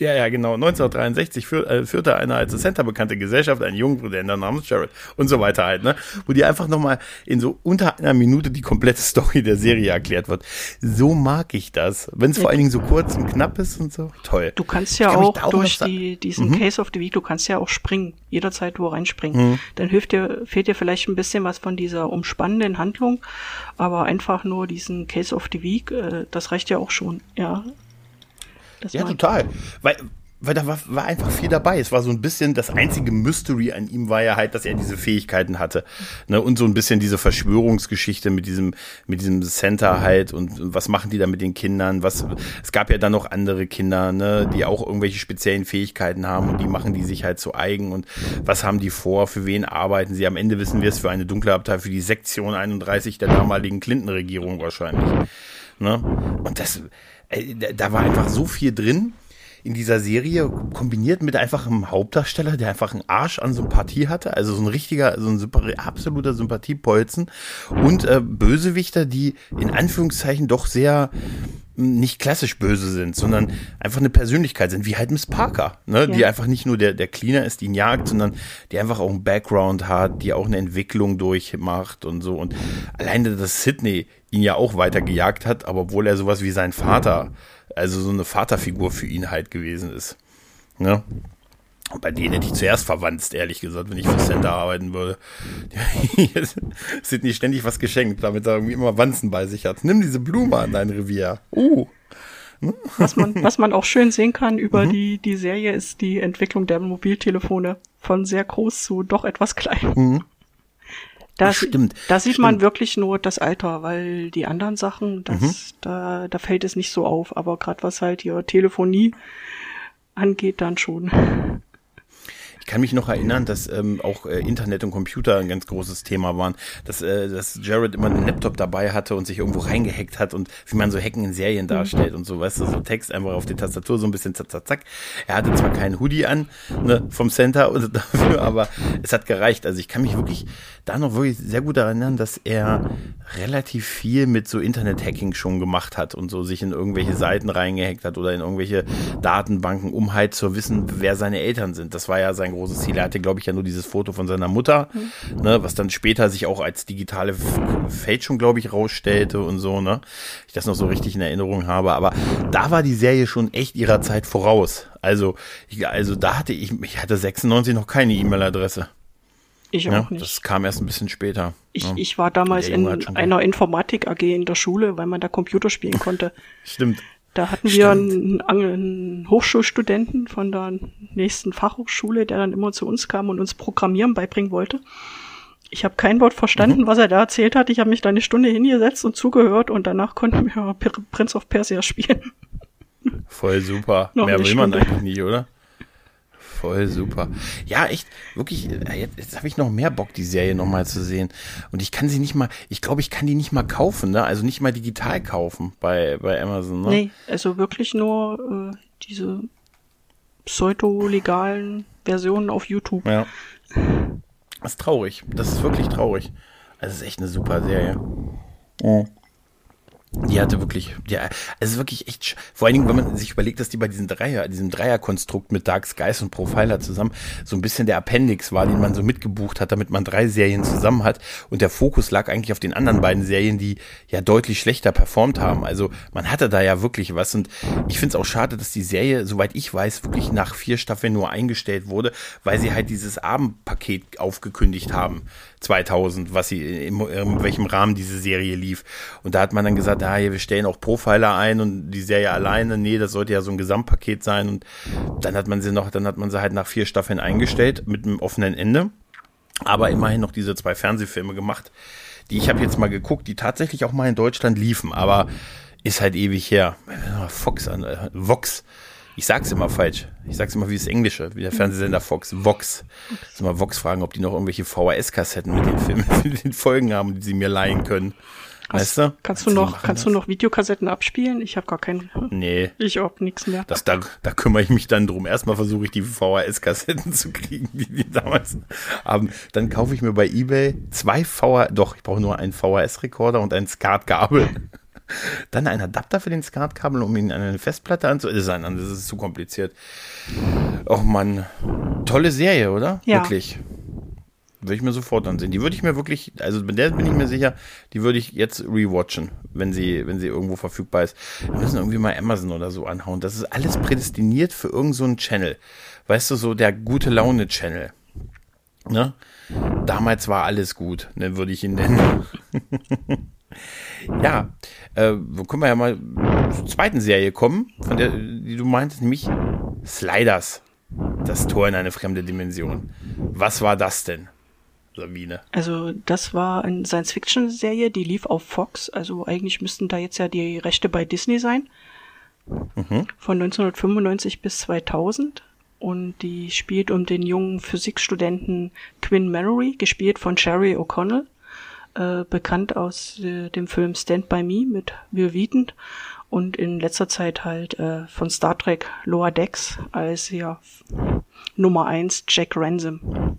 S1: Ja, ja, genau. 1963 führ, äh, führte eine als Center bekannte Gesellschaft einen jungen Prudenter namens Jared und so weiter halt, ne? Wo dir einfach nochmal in so unter einer Minute die komplette Story der Serie erklärt wird. So mag ich das. Wenn es vor allen Dingen so kurz und knapp ist und so. Toll.
S2: Du kannst ja kann auch durch die, diesen mhm. Case of the Week, du kannst ja auch springen. Jederzeit wo reinspringen. Mhm. Dann hilft dir, fehlt dir vielleicht ein bisschen was von dieser umspannenden Handlung, aber einfach nur diesen Case of the Week, äh, das reicht ja auch schon, ja.
S1: Das ja, total. Weil, weil da war, war einfach viel dabei. Es war so ein bisschen, das einzige Mystery an ihm war ja halt, dass er diese Fähigkeiten hatte. Ne? Und so ein bisschen diese Verschwörungsgeschichte mit diesem, mit diesem Center halt und, was machen die da mit den Kindern? Was, es gab ja dann noch andere Kinder, ne, die auch irgendwelche speziellen Fähigkeiten haben und die machen die sich halt zu eigen und was haben die vor? Für wen arbeiten sie? Am Ende wissen wir es für eine dunkle Abteilung, für die Sektion 31 der damaligen Clinton-Regierung wahrscheinlich. Ne? Und das, da war einfach so viel drin in dieser Serie, kombiniert mit einfach einem Hauptdarsteller, der einfach einen Arsch an Sympathie hatte, also so ein richtiger, so ein super, absoluter Sympathiepolzen und äh, Bösewichter, die in Anführungszeichen doch sehr hm, nicht klassisch böse sind, sondern einfach eine Persönlichkeit sind, wie halt Miss Parker, ne? Ja. die einfach nicht nur der, der Cleaner ist, die ihn jagt, sondern die einfach auch einen Background hat, die auch eine Entwicklung durchmacht und so. Und alleine, dass Sydney ihn ja auch weiter gejagt hat, aber obwohl er sowas wie sein Vater, also so eine Vaterfigur für ihn halt gewesen ist. Ne? Bei denen hätte ich zuerst verwandt, ehrlich gesagt, wenn ich für Center arbeiten würde. Sidney ständig was geschenkt, damit er irgendwie immer Wanzen bei sich hat. Nimm diese Blume an dein Revier. Uh.
S2: Was man, was man auch schön sehen kann über mhm. die, die Serie ist die Entwicklung der Mobiltelefone von sehr groß zu doch etwas klein. Mhm. Da,
S1: stimmt.
S2: Da sieht
S1: stimmt.
S2: man wirklich nur das Alter, weil die anderen Sachen, das, mhm. da, da fällt es nicht so auf. Aber gerade was halt hier Telefonie angeht, dann schon.
S1: Ich kann mich noch erinnern, dass ähm, auch äh, Internet und Computer ein ganz großes Thema waren, dass, äh, dass Jared immer einen Laptop dabei hatte und sich irgendwo reingehackt hat und wie man so Hacken in Serien darstellt und so, weißt du, so Text einfach auf die Tastatur so ein bisschen zack, zack, zack. Er hatte zwar keinen Hoodie an ne, vom Center oder dafür, aber es hat gereicht. Also ich kann mich wirklich da noch wirklich sehr gut erinnern, dass er relativ viel mit so Internet-Hacking schon gemacht hat und so sich in irgendwelche Seiten reingehackt hat oder in irgendwelche Datenbanken, um halt zu wissen, wer seine Eltern sind. Das war ja sein großes Ziel. Er hatte, glaube ich, ja nur dieses Foto von seiner Mutter, mhm. ne, was dann später sich auch als digitale Fälschung, glaube ich, rausstellte und so, ne. Ich das noch so richtig in Erinnerung habe. Aber da war die Serie schon echt ihrer Zeit voraus. Also, ich, also da hatte ich, ich hatte 96 noch keine E-Mail-Adresse.
S2: Ich auch
S1: ja,
S2: nicht.
S1: Das kam erst ein bisschen später.
S2: Ich,
S1: ja.
S2: ich war damals in einer Informatik AG in der Schule, weil man da Computer spielen konnte.
S1: Stimmt.
S2: Da hatten wir einen, einen, Hochschulstudenten von der nächsten Fachhochschule, der dann immer zu uns kam und uns Programmieren beibringen wollte. Ich habe kein Wort verstanden, mhm. was er da erzählt hat. Ich habe mich da eine Stunde hingesetzt und zugehört und danach konnten wir Prince of Persia spielen.
S1: Voll super. Mehr will man eigentlich nicht, oder? Voll super. Ja, echt, wirklich, äh, jetzt, jetzt habe ich noch mehr Bock, die Serie nochmal zu sehen. Und ich kann sie nicht mal, ich glaube, ich kann die nicht mal kaufen, ne? Also nicht mal digital kaufen bei, bei Amazon, ne?
S2: Nee, also wirklich nur äh, diese pseudo-legalen Versionen auf YouTube.
S1: Ja. Das ist traurig. Das ist wirklich traurig. Also, es ist echt eine super Serie. Oh. Die hatte wirklich, ja, es ist wirklich echt, vor allen Dingen, wenn man sich überlegt, dass die bei diesem Dreier, diesem Dreierkonstrukt mit Dark Skies und Profiler zusammen so ein bisschen der Appendix war, den man so mitgebucht hat, damit man drei Serien zusammen hat. Und der Fokus lag eigentlich auf den anderen beiden Serien, die ja deutlich schlechter performt haben. Also man hatte da ja wirklich was. Und ich finde es auch schade, dass die Serie, soweit ich weiß, wirklich nach vier Staffeln nur eingestellt wurde, weil sie halt dieses Abendpaket aufgekündigt haben. 2000, was sie, in, in welchem Rahmen diese Serie lief. Und da hat man dann gesagt, ja, wir stellen auch Profiler ein und die Serie alleine, nee, das sollte ja so ein Gesamtpaket sein. Und dann hat man sie noch, dann hat man sie halt nach vier Staffeln eingestellt mit einem offenen Ende. Aber immerhin noch diese zwei Fernsehfilme gemacht, die ich habe jetzt mal geguckt, die tatsächlich auch mal in Deutschland liefen, aber ist halt ewig her. Fox an, äh, Vox ich sag's immer falsch. Ich sag's immer wie das Englische, wie der Fernsehsender Fox. Vox. Soll mal Vox fragen, ob die noch irgendwelche VHS-Kassetten mit den Filmen, mit den Folgen haben, die sie mir leihen können. Weißt du?
S2: Kannst du noch, kannst das? du noch Videokassetten abspielen? Ich habe gar keinen.
S1: Nee.
S2: Ich hab nichts mehr.
S1: Das, da, da kümmere ich mich dann drum. Erstmal versuche ich die VHS-Kassetten zu kriegen, die die damals haben. Dann kaufe ich mir bei eBay zwei VHS, doch, ich brauche nur einen VHS-Rekorder und ein Skatkabel. Dann ein Adapter für den SCART-Kabel, um ihn an eine Festplatte anzusetzen. Das ist zu kompliziert. Och man, tolle Serie, oder?
S2: Ja.
S1: Wirklich. Würde ich mir sofort ansehen. Die würde ich mir wirklich, also mit der bin ich mir sicher, die würde ich jetzt rewatchen, wenn sie, wenn sie irgendwo verfügbar ist. Wir müssen irgendwie mal Amazon oder so anhauen. Das ist alles prädestiniert für irgendeinen so Channel. Weißt du, so der gute Laune-Channel. Ne? Damals war alles gut, ne, würde ich ihn nennen. Ja, äh, können wir ja mal zur zweiten Serie kommen, von der, die du meintest, nämlich Sliders. Das Tor in eine fremde Dimension. Was war das denn, Sabine?
S2: Also, das war eine Science-Fiction-Serie, die lief auf Fox. Also, eigentlich müssten da jetzt ja die Rechte bei Disney sein. Mhm. Von 1995 bis 2000. Und die spielt um den jungen Physikstudenten Quinn Mallory, gespielt von Sherry O'Connell äh, bekannt aus äh, dem Film Stand By Me mit Will Wheaton und in letzter Zeit halt äh, von Star Trek Lower Decks als ja Nummer eins Jack Ransom.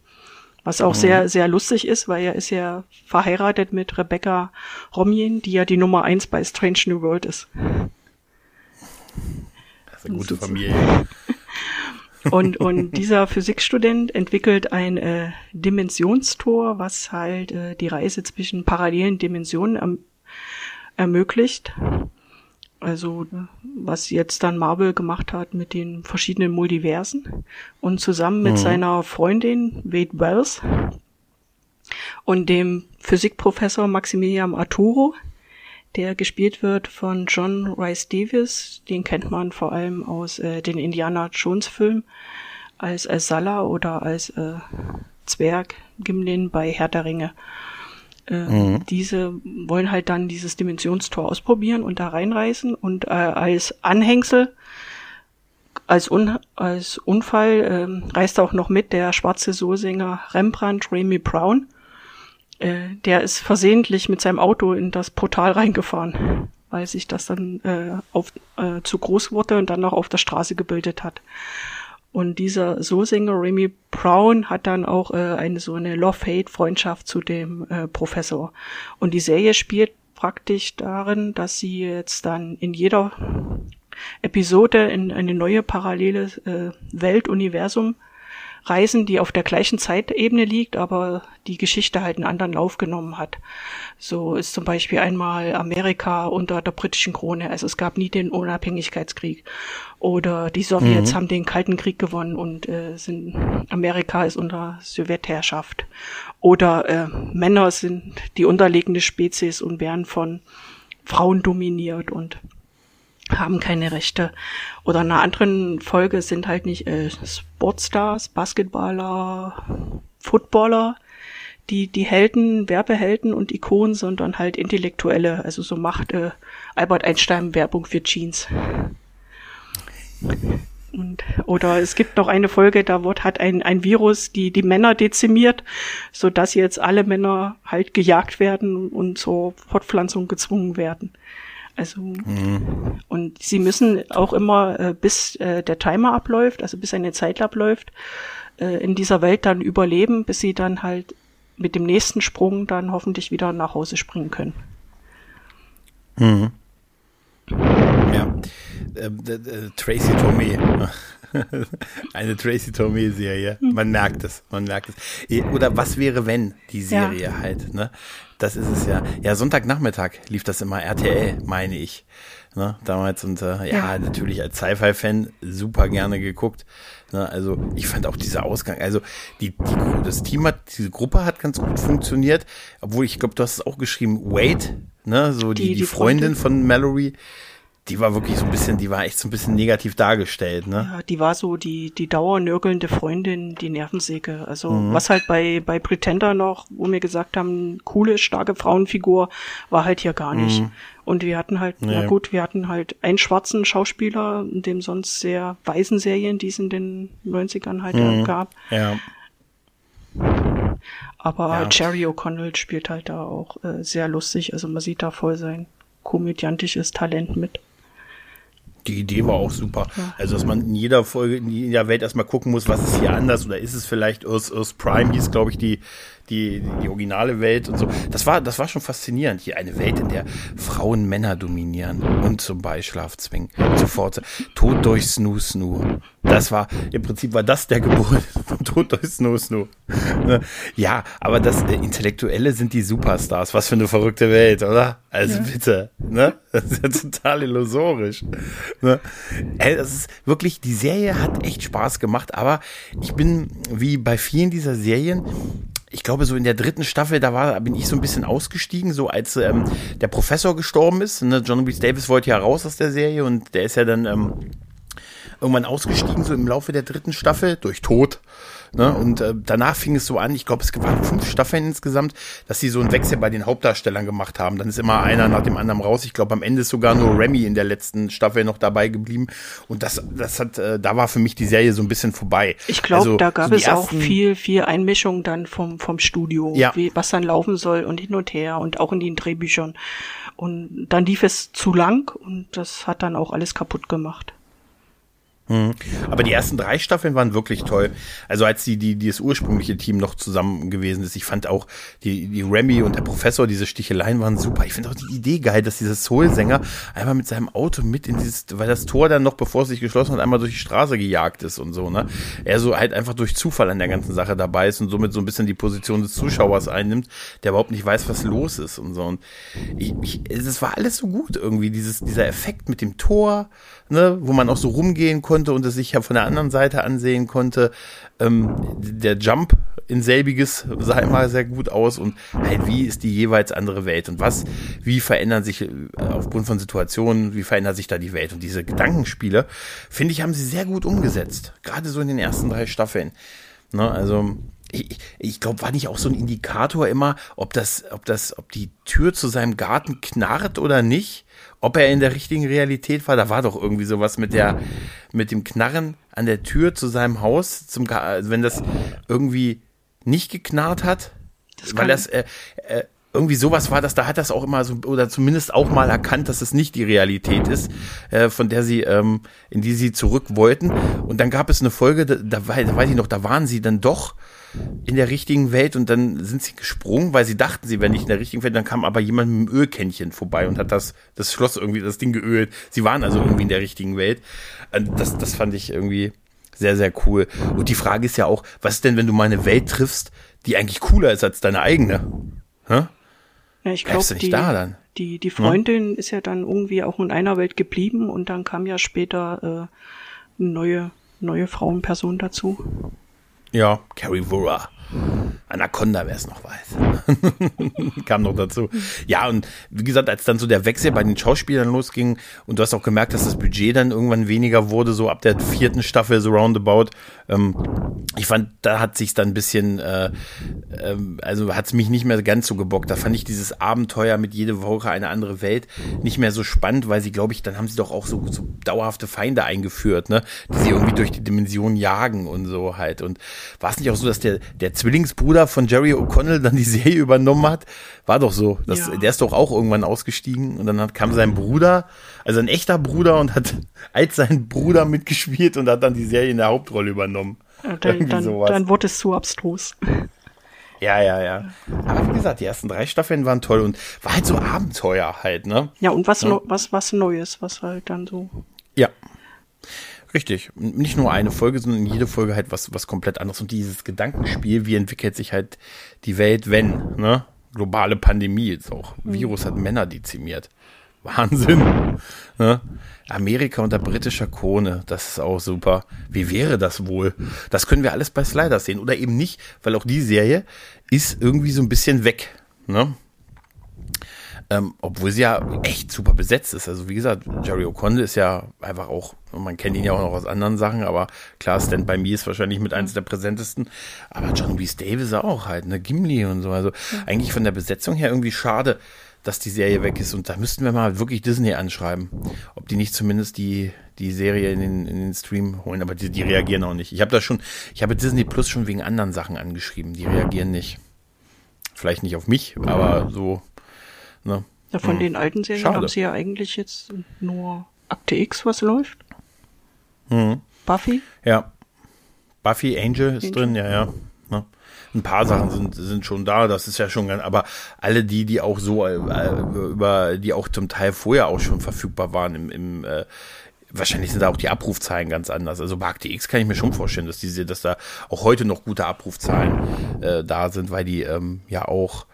S2: Was auch mhm. sehr, sehr lustig ist, weil er ist ja verheiratet mit Rebecca Romijn, die ja die Nummer eins bei Strange New World ist.
S1: Das ist eine gute Familie.
S2: Und, und dieser Physikstudent entwickelt ein äh, Dimensionstor, was halt äh, die Reise zwischen parallelen Dimensionen erm ermöglicht. Also was jetzt dann Marvel gemacht hat mit den verschiedenen Multiversen. Und zusammen mit mhm. seiner Freundin Wade Wells und dem Physikprofessor Maximilian Arturo der gespielt wird von John Rice Davis. Den kennt man vor allem aus äh, den Indiana Jones Filmen als, als Sala oder als äh, Zwerg Gimlin bei Herr der Ringe. Äh, mhm. Diese wollen halt dann dieses Dimensionstor ausprobieren und da reinreißen und äh, als Anhängsel, als, Un als Unfall äh, reist auch noch mit der schwarze Soulsänger Rembrandt Remy Brown. Äh, der ist versehentlich mit seinem Auto in das Portal reingefahren, weil sich das dann äh, auf, äh, zu groß wurde und dann noch auf der Straße gebildet hat. Und dieser So-Sänger Remy Brown hat dann auch äh, eine so eine Love-Hate-Freundschaft zu dem äh, Professor. Und die Serie spielt praktisch darin, dass sie jetzt dann in jeder Episode in eine neue parallele äh, Welt, Universum reisen, die auf der gleichen Zeitebene liegt, aber die Geschichte halt einen anderen Lauf genommen hat. So ist zum Beispiel einmal Amerika unter der britischen Krone, also es gab nie den Unabhängigkeitskrieg. Oder die Sowjets mhm. haben den Kalten Krieg gewonnen und äh, sind Amerika ist unter Sowjetherrschaft. Oder äh, Männer sind die unterlegene Spezies und werden von Frauen dominiert und haben keine Rechte. Oder in einer anderen Folge sind halt nicht äh, Sportstars, Basketballer, Footballer, die, die Helden, Werbehelden und Ikonen, sondern halt Intellektuelle. Also so macht äh, Albert Einstein Werbung für Jeans. Und, oder es gibt noch eine Folge, da wird, hat ein, ein Virus die, die Männer dezimiert, so dass jetzt alle Männer halt gejagt werden und zur Fortpflanzung gezwungen werden. Also mhm. und sie müssen auch immer, äh, bis äh, der Timer abläuft, also bis eine Zeit abläuft, äh, in dieser Welt dann überleben, bis sie dann halt mit dem nächsten Sprung dann hoffentlich wieder nach Hause springen können.
S1: Mhm. Ja. Äh, Tracy Tommy. Eine Tracy Tomei-Serie. Man merkt es, man merkt es. Oder was wäre, wenn die Serie ja. halt, ne? Das ist es ja. Ja, Sonntagnachmittag lief das immer RTL, meine ich. Ne, damals und äh, ja, ja, natürlich als Sci-Fi-Fan super gerne geguckt. Ne, also ich fand auch dieser Ausgang, also die, die, das Team hat, diese Gruppe hat ganz gut funktioniert, obwohl ich glaube, du hast es auch geschrieben, Wade, ne, so die, die, die Freundin, Freundin von Mallory, die war wirklich so ein bisschen, die war echt so ein bisschen negativ dargestellt, ne?
S2: Ja, die war so die, die dauernörgelnde Freundin, die Nervensäge. Also, mhm. was halt bei, bei Pretender noch, wo wir gesagt haben, coole, starke Frauenfigur, war halt hier gar nicht. Mhm. Und wir hatten halt, nee. na gut, wir hatten halt einen schwarzen Schauspieler, in dem sonst sehr weißen Serien, die es in den 90ern halt mhm. gab.
S1: Ja.
S2: Aber ja. Jerry O'Connell spielt halt da auch äh, sehr lustig. Also man sieht da voll sein komödiantisches Talent mit.
S1: Die Idee war auch super. Also, dass man in jeder Folge, in jeder Welt erstmal gucken muss, was ist hier anders oder ist es vielleicht Earth, Earth Prime, hieß, glaube ich, die, die, die originale Welt und so. Das war, das war schon faszinierend. Hier eine Welt, in der Frauen Männer dominieren und zum Beischlaf zwingen. Sofort Tod durch Snoo Snoo. Das war, im Prinzip war das der Geburt von Tod durch Snoo Snoo. Ne? Ja, aber das äh, Intellektuelle sind die Superstars. Was für eine verrückte Welt, oder? Also ja. bitte, ne? Das ist ja total illusorisch. Ne? Ey, das ist wirklich, die Serie hat echt Spaß gemacht, aber ich bin, wie bei vielen dieser Serien, ich glaube, so in der dritten Staffel, da war, bin ich so ein bisschen ausgestiegen, so als ähm, der Professor gestorben ist. Ne? John Reese Davis wollte ja raus aus der Serie und der ist ja dann ähm, irgendwann ausgestiegen, so im Laufe der dritten Staffel, durch Tod. Ne? Und äh, danach fing es so an, ich glaube, es waren fünf Staffeln insgesamt, dass sie so einen Wechsel bei den Hauptdarstellern gemacht haben. Dann ist immer einer nach dem anderen raus. Ich glaube, am Ende ist sogar nur Remy in der letzten Staffel noch dabei geblieben. Und das, das hat, äh, da war für mich die Serie so ein bisschen vorbei.
S2: Ich glaube, also, da gab so es auch viel, viel Einmischung dann vom, vom Studio, ja. wie, was dann laufen soll und hin und her und auch in den Drehbüchern. Und dann lief es zu lang und das hat dann auch alles kaputt gemacht.
S1: Mhm. Aber die ersten drei Staffeln waren wirklich toll. Also als die, die, die das ursprüngliche Team noch zusammen gewesen ist. Ich fand auch die, die Remy und der Professor, diese Sticheleien waren super. Ich finde auch die Idee geil, dass dieser Soul-Sänger einmal mit seinem Auto mit in dieses, weil das Tor dann noch, bevor es sich geschlossen hat, einmal durch die Straße gejagt ist und so, ne? Er so halt einfach durch Zufall an der ganzen Sache dabei ist und somit so ein bisschen die Position des Zuschauers einnimmt, der überhaupt nicht weiß, was los ist und so. Und ich, ich, es war alles so gut irgendwie, dieses, dieser Effekt mit dem Tor, ne, wo man auch so rumgehen konnte und es sich ja von der anderen Seite ansehen konnte. Ähm, der Jump in selbiges sah immer sehr gut aus und halt, wie ist die jeweils andere Welt und was, wie verändern sich äh, aufgrund von Situationen, wie verändert sich da die Welt und diese Gedankenspiele, finde ich, haben sie sehr gut umgesetzt. Gerade so in den ersten drei Staffeln. Ne, also, ich, ich glaube, war nicht auch so ein Indikator immer, ob das, ob das, ob die Tür zu seinem Garten knarrt oder nicht? Ob er in der richtigen Realität war, da war doch irgendwie sowas mit der, mit dem Knarren an der Tür zu seinem Haus, zum, also wenn das irgendwie nicht geknarrt hat, das weil das, äh, äh, irgendwie sowas war das, da hat das auch immer so, oder zumindest auch mal erkannt, dass es nicht die Realität ist, äh, von der sie, ähm, in die sie zurück wollten. Und dann gab es eine Folge, da, da, da weiß ich noch, da waren sie dann doch in der richtigen Welt und dann sind sie gesprungen, weil sie dachten, sie wären nicht in der richtigen Welt. Dann kam aber jemand mit einem Ölkännchen vorbei und hat das, das Schloss irgendwie, das Ding geölt. Sie waren also irgendwie in der richtigen Welt. Das, das fand ich irgendwie sehr, sehr cool. Und die Frage ist ja auch, was ist denn, wenn du mal eine Welt triffst, die eigentlich cooler ist als deine eigene? Hä?
S2: Ja, ich glaube, die, die, die Freundin hm? ist ja dann irgendwie auch in einer Welt geblieben und dann kam ja später äh, eine neue, neue Frauenperson dazu.
S1: Ja, Carrie Wurra. Anaconda, wer es noch weiß. Kam noch dazu. Ja, und wie gesagt, als dann so der Wechsel bei den Schauspielern losging und du hast auch gemerkt, dass das Budget dann irgendwann weniger wurde, so ab der vierten Staffel, so roundabout. Ähm, ich fand, da hat sich dann ein bisschen, äh, äh, also hat es mich nicht mehr ganz so gebockt. Da fand ich dieses Abenteuer mit jede Woche eine andere Welt nicht mehr so spannend, weil sie, glaube ich, dann haben sie doch auch so, so dauerhafte Feinde eingeführt, ne, die sie irgendwie durch die Dimension jagen und so halt. Und war es nicht auch so, dass der, der Zwillingsbruder von Jerry O'Connell dann die Serie übernommen hat. War doch so. Das, ja. Der ist doch auch irgendwann ausgestiegen und dann hat, kam sein Bruder, also ein echter Bruder und hat als sein Bruder mitgespielt und hat dann die Serie in der Hauptrolle übernommen.
S2: Ja, dann, dann, dann wurde es zu abstrus.
S1: Ja, ja, ja. Aber wie gesagt, die ersten drei Staffeln waren toll und war halt so Abenteuer halt, ne?
S2: Ja, und was, ja. was, was Neues, was halt dann so.
S1: Ja. Richtig. Nicht nur eine Folge, sondern in jede Folge halt was, was komplett anderes. Und dieses Gedankenspiel, wie entwickelt sich halt die Welt, wenn, ne? Globale Pandemie jetzt auch. Mhm. Virus hat Männer dezimiert. Wahnsinn. Ne? Amerika unter britischer Krone, das ist auch super. Wie wäre das wohl? Das können wir alles bei Sliders sehen oder eben nicht, weil auch die Serie ist irgendwie so ein bisschen weg. Ne? Ähm, obwohl sie ja echt super besetzt ist. Also wie gesagt, Jerry O'Connell ist ja einfach auch, man kennt ihn ja auch noch aus anderen Sachen, aber klar, Stand By Me ist wahrscheinlich mit eines der präsentesten. Aber John Reese Davis auch halt, ne, Gimli und so. Also eigentlich von der Besetzung her irgendwie schade, dass die Serie weg ist. Und da müssten wir mal wirklich Disney anschreiben, ob die nicht zumindest die, die Serie in den, in den Stream holen. Aber die, die reagieren auch nicht. Ich habe da schon, ich habe Disney Plus schon wegen anderen Sachen angeschrieben. Die reagieren nicht. Vielleicht nicht auf mich, aber so
S2: Ne? Ja, von hm. den alten Serien Schade. haben sie ja eigentlich jetzt nur Akte X, was läuft.
S1: Hm.
S2: Buffy?
S1: Ja. Buffy, Angel ist Angel. drin, ja, ja. Ne? Ein paar Sachen sind, sind schon da, das ist ja schon ganz, aber alle die, die auch so, äh, über, die auch zum Teil vorher auch schon verfügbar waren im, im äh, wahrscheinlich sind da auch die Abrufzahlen ganz anders. Also bei Akte X kann ich mir schon vorstellen, dass diese, dass da auch heute noch gute Abrufzahlen äh, da sind, weil die ähm, ja auch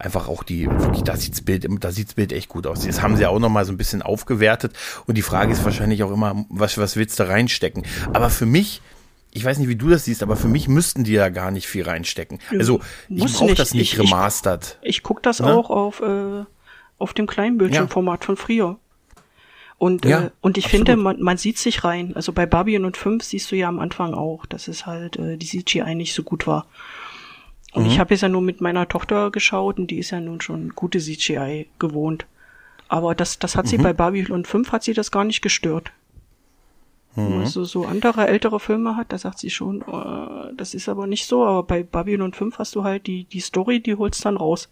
S1: einfach auch die, wirklich, da sieht's Bild, da sieht's Bild echt gut aus. Das haben sie auch noch mal so ein bisschen aufgewertet. Und die Frage ist wahrscheinlich auch immer, was, was willst du reinstecken? Aber für mich, ich weiß nicht, wie du das siehst, aber für mich müssten die da gar nicht viel reinstecken. Also, ich brauche das nicht ich, remastert.
S2: Ich, ich guck das ne? auch auf, äh, auf dem kleinen Bildschirmformat ja. von früher. Und, ja, äh, und ich absolut. finde, man, man sieht sich rein. Also bei Babylon und 5 siehst du ja am Anfang auch, dass es halt äh, die CGI nicht so gut war. Und mhm. ich habe jetzt ja nur mit meiner Tochter geschaut und die ist ja nun schon gute CGI gewohnt. Aber das, das hat sie mhm. bei Babylon 5 hat sie das gar nicht gestört. Mhm. Also so andere ältere Filme hat, da sagt sie schon, äh, das ist aber nicht so, aber bei Babylon 5 hast du halt die, die Story, die holst dann raus.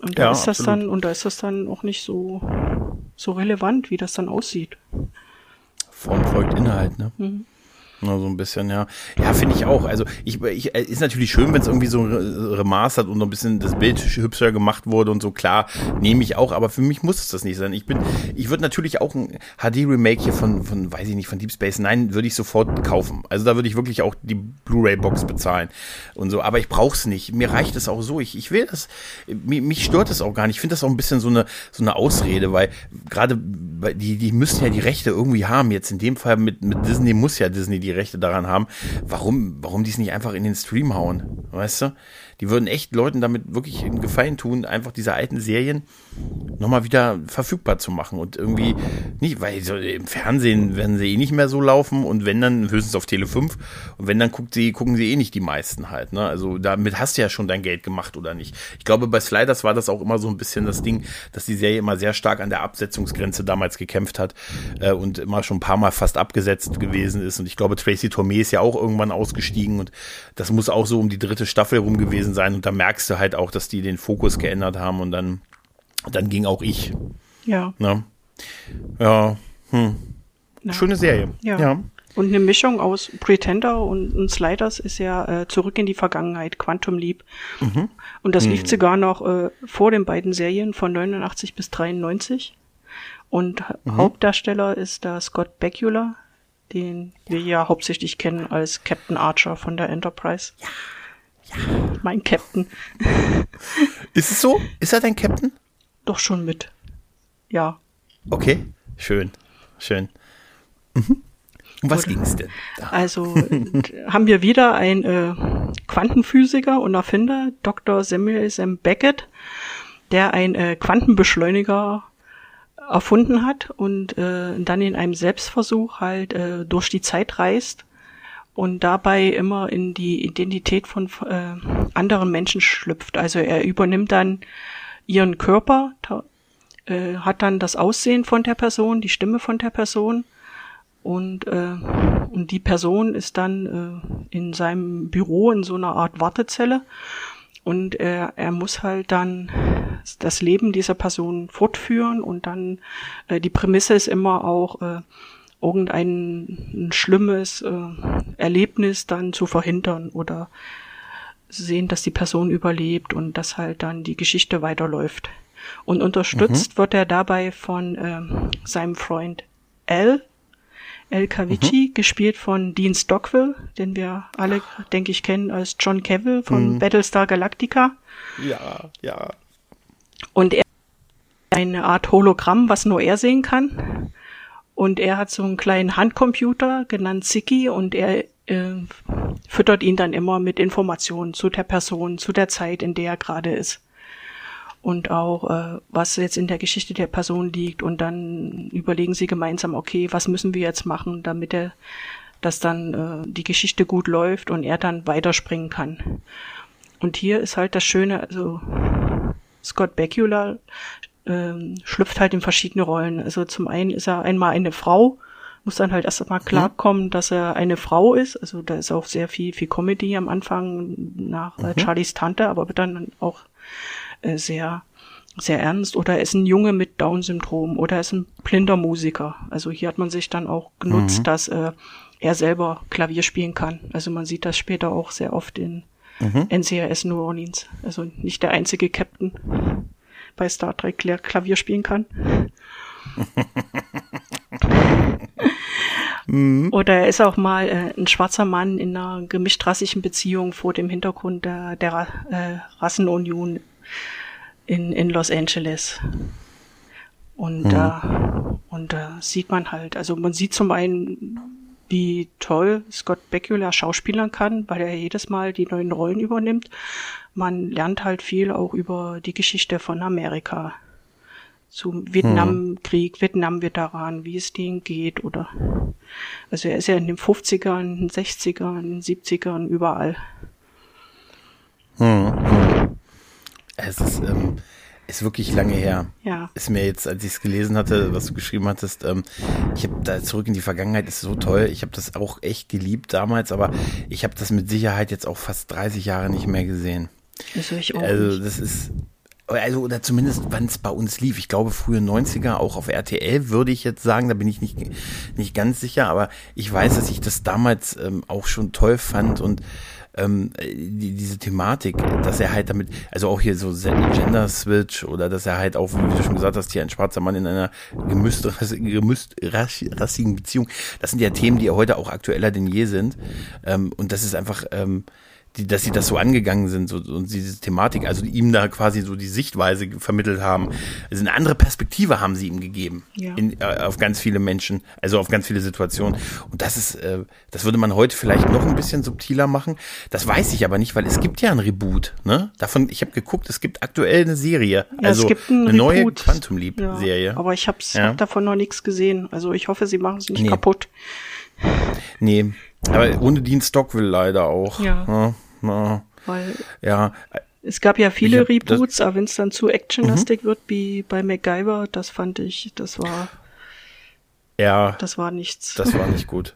S2: Und da ja, ist das absolut. dann, und da ist das dann auch nicht so, so relevant, wie das dann aussieht.
S1: Form folgt Inhalt, ne? Mhm. Na, so ein bisschen, ja. Ja, finde ich auch. Also, ich, ich, ist natürlich schön, wenn es irgendwie so remastert und so ein bisschen das Bild hübscher gemacht wurde und so. Klar, nehme ich auch, aber für mich muss es das nicht sein. Ich bin, ich würde natürlich auch ein HD-Remake hier von, von, weiß ich nicht, von Deep Space Nine würde ich sofort kaufen. Also, da würde ich wirklich auch die Blu-ray-Box bezahlen und so. Aber ich brauche es nicht. Mir reicht es auch so. Ich, ich will das, mich, mich stört das auch gar nicht. Ich finde das auch ein bisschen so eine, so eine Ausrede, weil gerade die, die müssen ja die Rechte irgendwie haben. Jetzt in dem Fall mit, mit Disney muss ja Disney die Rechte daran haben, warum, warum die es nicht einfach in den Stream hauen, weißt du? Die würden echt Leuten damit wirklich einen Gefallen tun, einfach diese alten Serien nochmal wieder verfügbar zu machen und irgendwie nicht, weil so im Fernsehen werden sie eh nicht mehr so laufen und wenn dann höchstens auf Tele 5 und wenn dann guckt sie, gucken sie eh nicht die meisten halt, ne? Also damit hast du ja schon dein Geld gemacht oder nicht. Ich glaube, bei Sliders war das auch immer so ein bisschen das Ding, dass die Serie immer sehr stark an der Absetzungsgrenze damals gekämpft hat äh, und immer schon ein paar Mal fast abgesetzt gewesen ist und ich glaube, Tracy Tormé ist ja auch irgendwann ausgestiegen und das muss auch so um die dritte Staffel rum gewesen gewesen sein und da merkst du halt auch, dass die den Fokus geändert haben und dann, dann ging auch ich.
S2: Ja.
S1: Ne? Ja. Hm. Schöne Serie.
S2: Ja. ja. Und eine Mischung aus Pretender und, und Sliders ist ja äh, zurück in die Vergangenheit, Quantum Leap. Mhm. Und das mhm. lief sogar noch äh, vor den beiden Serien von 89 bis 93. Und mhm. Hauptdarsteller ist da Scott Bakula, den wir ja hauptsächlich kennen als Captain Archer von der Enterprise. Ja. Mein Captain.
S1: Ist es so? Ist er dein Captain?
S2: Doch schon mit. Ja.
S1: Okay, schön, schön. Mhm. Um was ging es denn?
S2: Da? Also haben wir wieder einen äh, Quantenphysiker und Erfinder, Dr. Samuel M. Beckett, der einen äh, Quantenbeschleuniger erfunden hat und äh, dann in einem Selbstversuch halt äh, durch die Zeit reist und dabei immer in die Identität von äh, anderen Menschen schlüpft. Also er übernimmt dann ihren Körper, äh, hat dann das Aussehen von der Person, die Stimme von der Person und, äh, und die Person ist dann äh, in seinem Büro in so einer Art Wartezelle und er, er muss halt dann das Leben dieser Person fortführen und dann äh, die Prämisse ist immer auch äh, irgendein schlimmes äh, Erlebnis dann zu verhindern oder sehen, dass die Person überlebt und dass halt dann die Geschichte weiterläuft. Und unterstützt mhm. wird er dabei von äh, seinem Freund Al, El Cavici, mhm. gespielt von Dean Stockwell, den wir alle, denke ich, kennen als John Cavill von mhm. Battlestar Galactica.
S1: Ja, ja.
S2: Und er eine Art Hologramm, was nur er sehen kann. Und er hat so einen kleinen Handcomputer genannt Ziki und er äh, füttert ihn dann immer mit Informationen zu der Person, zu der Zeit, in der er gerade ist. Und auch, äh, was jetzt in der Geschichte der Person liegt. Und dann überlegen sie gemeinsam, okay, was müssen wir jetzt machen, damit er, dass dann äh, die Geschichte gut läuft und er dann weiterspringen kann. Und hier ist halt das Schöne, also Scott Bakula ähm, schlüpft halt in verschiedene Rollen. Also zum einen ist er einmal eine Frau, muss dann halt erst mal mhm. klarkommen, dass er eine Frau ist. Also da ist auch sehr viel, viel Comedy am Anfang nach äh, mhm. Charlies Tante, aber wird dann auch äh, sehr, sehr ernst. Oder er ist ein Junge mit Down-Syndrom oder er ist ein blinder Musiker. Also hier hat man sich dann auch genutzt, mhm. dass äh, er selber Klavier spielen kann. Also man sieht das später auch sehr oft in mhm. NCRS New Orleans. Also nicht der einzige Captain bei Star Trek Klavier spielen kann. Mhm. Oder er ist auch mal äh, ein schwarzer Mann in einer gemischtrassigen Beziehung vor dem Hintergrund der, der äh, Rassenunion in, in Los Angeles. Und da mhm. äh, und äh, sieht man halt, also man sieht zum einen, wie toll Scott Bakula schauspielern kann, weil er jedes Mal die neuen Rollen übernimmt. Man lernt halt viel auch über die Geschichte von Amerika zum Vietnamkrieg, hm. Vietnam-Veteran, wie es denen geht oder also er ist ja in den 50ern, den 60ern, den 70ern, überall.
S1: Hm. Es ist, ähm, ist wirklich lange her.
S2: Ja.
S1: Ist mir jetzt, als ich es gelesen hatte, was du geschrieben hattest, ähm, ich habe da zurück in die Vergangenheit, ist so toll. Ich habe das auch echt geliebt damals, aber ich habe das mit Sicherheit jetzt auch fast 30 Jahre nicht mehr gesehen.
S2: Also, ich auch
S1: also das ist, also oder zumindest wann es bei uns lief. Ich glaube frühe 90er auch auf RTL würde ich jetzt sagen, da bin ich nicht nicht ganz sicher, aber ich weiß, dass ich das damals ähm, auch schon toll fand und ähm, die, diese Thematik, dass er halt damit, also auch hier so Gender Switch oder dass er halt auch, wie du schon gesagt hast, hier ein schwarzer Mann in einer gemischt, gemischt rassigen Beziehung, das sind ja Themen, die heute auch aktueller denn je sind. Ähm, und das ist einfach, ähm, die, dass sie das so angegangen sind so, und diese Thematik, also ihm da quasi so die Sichtweise vermittelt haben. Also eine andere Perspektive haben sie ihm gegeben
S2: Ja.
S1: in, äh, auf ganz viele Menschen, also auf ganz viele Situationen. Und das ist, äh, das würde man heute vielleicht noch ein bisschen subtiler machen. Das weiß ich aber nicht, weil es gibt ja ein Reboot. Ne? Davon, ich habe geguckt, es gibt aktuell eine Serie,
S2: Ja,
S1: also
S2: es gibt ein
S1: eine neue
S2: Reboot.
S1: Quantum Leap
S2: Ja,
S1: Serie.
S2: Aber ich hab's,
S1: Ja.
S2: hab davon noch nichts gesehen. Also ich hoffe, sie machen es nicht
S1: Nee.
S2: kaputt.
S1: Nee, aber ohne Dean Stockwell leider auch.
S2: Ja.
S1: Ja, ja,
S2: Weil
S1: ja.
S2: es gab ja viele
S1: hab
S2: Reboots, aber wenn es dann zu actionlastig wird, wie bei MacGyver, das fand ich, das war,
S1: ja.
S2: das war nichts.
S1: Das war nicht gut.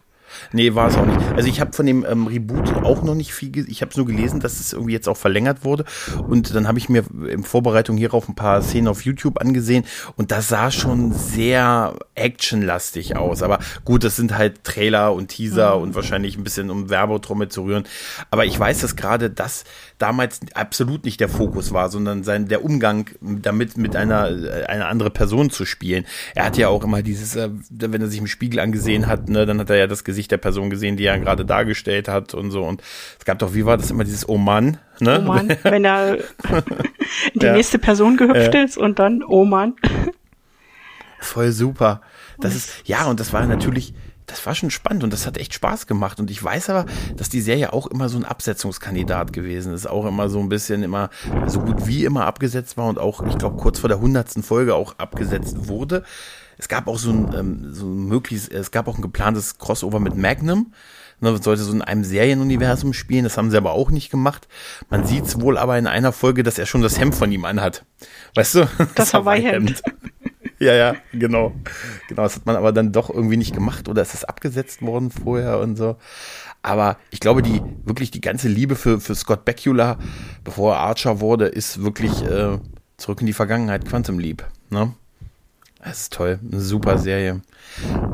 S1: Nee, war es auch nicht. Also ich habe von dem ähm, Reboot auch noch nicht viel, ich habe nur gelesen, dass es irgendwie jetzt auch verlängert wurde und dann habe ich mir in Vorbereitung hierauf ein paar Szenen auf YouTube angesehen und das sah schon sehr actionlastig aus. Aber gut, das sind halt Trailer und Teaser und wahrscheinlich ein bisschen um Werbetrommel zu rühren. Aber ich weiß, dass gerade das damals absolut nicht der Fokus war, sondern sein der Umgang damit mit einer äh, eine andere Person zu spielen. Er hat ja auch immer dieses, äh, wenn er sich im Spiegel angesehen hat, ne, dann hat er ja das Gesicht der Person gesehen, die er gerade dargestellt hat und so. Und es gab doch, wie war das immer dieses Oh Mann, ne?
S2: Oh Mann, wenn er in die
S1: Ja.
S2: nächste Person gehüpft ist und dann, oh Mann.
S1: Voll super. Das ist, ja, und das war natürlich, das war schon spannend und das hat echt Spaß gemacht. Und ich weiß aber, dass die Serie auch immer so ein Absetzungskandidat gewesen ist. Auch immer so ein bisschen immer, so gut wie immer abgesetzt war und auch, ich glaube, kurz vor der hundertsten Folge auch abgesetzt wurde. Es gab auch so ein, ähm, so ein möglichst, es gab auch ein geplantes Crossover mit Magnum. Ne, das sollte so in einem Serienuniversum spielen, das haben sie aber auch nicht gemacht. Man sieht es wohl aber in einer Folge, dass er schon das Hemd von ihm anhat. Weißt du?
S2: Das Hawaii-Hemd.
S1: Ja, ja, genau. Genau, das hat man aber dann doch irgendwie nicht gemacht oder ist es abgesetzt worden vorher und so. Aber ich glaube, die wirklich die ganze Liebe für, für Scott Bakula, bevor er Archer wurde, ist wirklich äh, zurück in die Vergangenheit, Quantum Leap. Ne? Das ist toll, eine super Serie.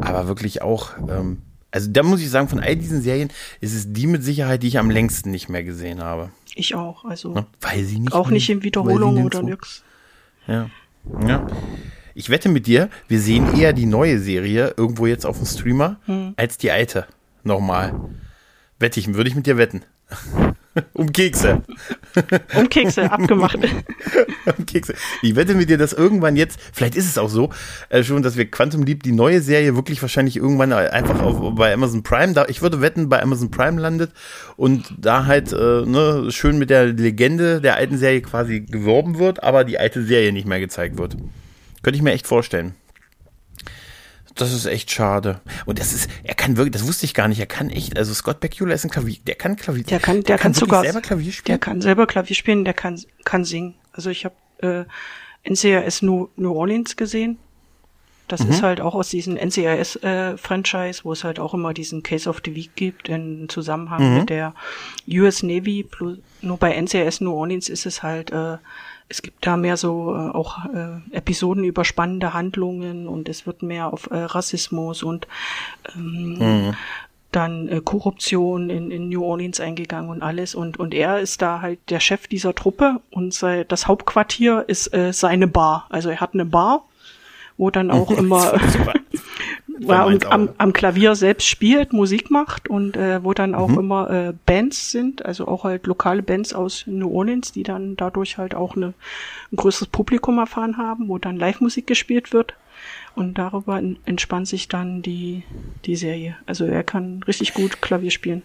S1: Aber wirklich auch, ähm, also da muss ich sagen, von all diesen Serien ist es die mit Sicherheit, die ich am längsten nicht mehr gesehen habe.
S2: Ich auch, also
S1: Ne? Weil sie nicht
S2: auch nicht in Wiederholung oder nix.
S1: ja. Ja. Ich wette mit dir, wir sehen eher die neue Serie irgendwo jetzt auf dem Streamer als die alte. Nochmal. Wette ich, würde ich mit dir wetten. um Kekse.
S2: Um Kekse, abgemacht.
S1: um Kekse. Ich wette mit dir, dass irgendwann jetzt, vielleicht ist es auch so, äh, schon, dass wir Quantum Leap, die neue Serie, wirklich wahrscheinlich irgendwann einfach auf, bei Amazon Prime, da, ich würde wetten, bei Amazon Prime landet und da halt äh, ne, schön mit der Legende der alten Serie quasi geworben wird, aber die alte Serie nicht mehr gezeigt wird. Könnte ich mir echt vorstellen. Das ist echt schade. Und das ist, er kann wirklich, das wusste ich gar nicht, er kann echt, also Scott Bakula ist ein Klavier, der kann Klavier,
S2: Der kann, der, kann
S1: wirklich
S2: sogar
S1: selber Klavier spielen.
S2: Der kann selber Klavier spielen, der kann, kann singen. Also ich habe äh, NCIS New, New Orleans gesehen. Das
S1: Mhm.
S2: ist halt auch aus diesem NCIS-Franchise, wo es halt auch immer diesen Case of the Week gibt in Zusammenhang
S1: Mhm.
S2: mit der US Navy. Plus, nur bei NCIS New Orleans ist es halt, äh, es gibt da mehr so äh, auch äh, Episoden über spannende Handlungen und es wird mehr auf äh, Rassismus und ähm, dann äh, Korruption in, in New Orleans eingegangen und alles. Und und er ist da halt der Chef dieser Truppe und sei, das Hauptquartier ist äh, seine Bar. Also er hat eine Bar, wo dann auch immer
S1: Meins
S2: und am, am Klavier selbst spielt, Musik macht und äh, wo dann
S1: Mhm.
S2: auch immer äh, Bands sind, also auch halt lokale Bands aus New Orleans, die dann dadurch halt auch eine, ein größeres Publikum erfahren haben, wo dann Live-Musik gespielt wird. Und darüber en- entspannt sich dann die, die Serie. Also er kann richtig gut Klavier spielen.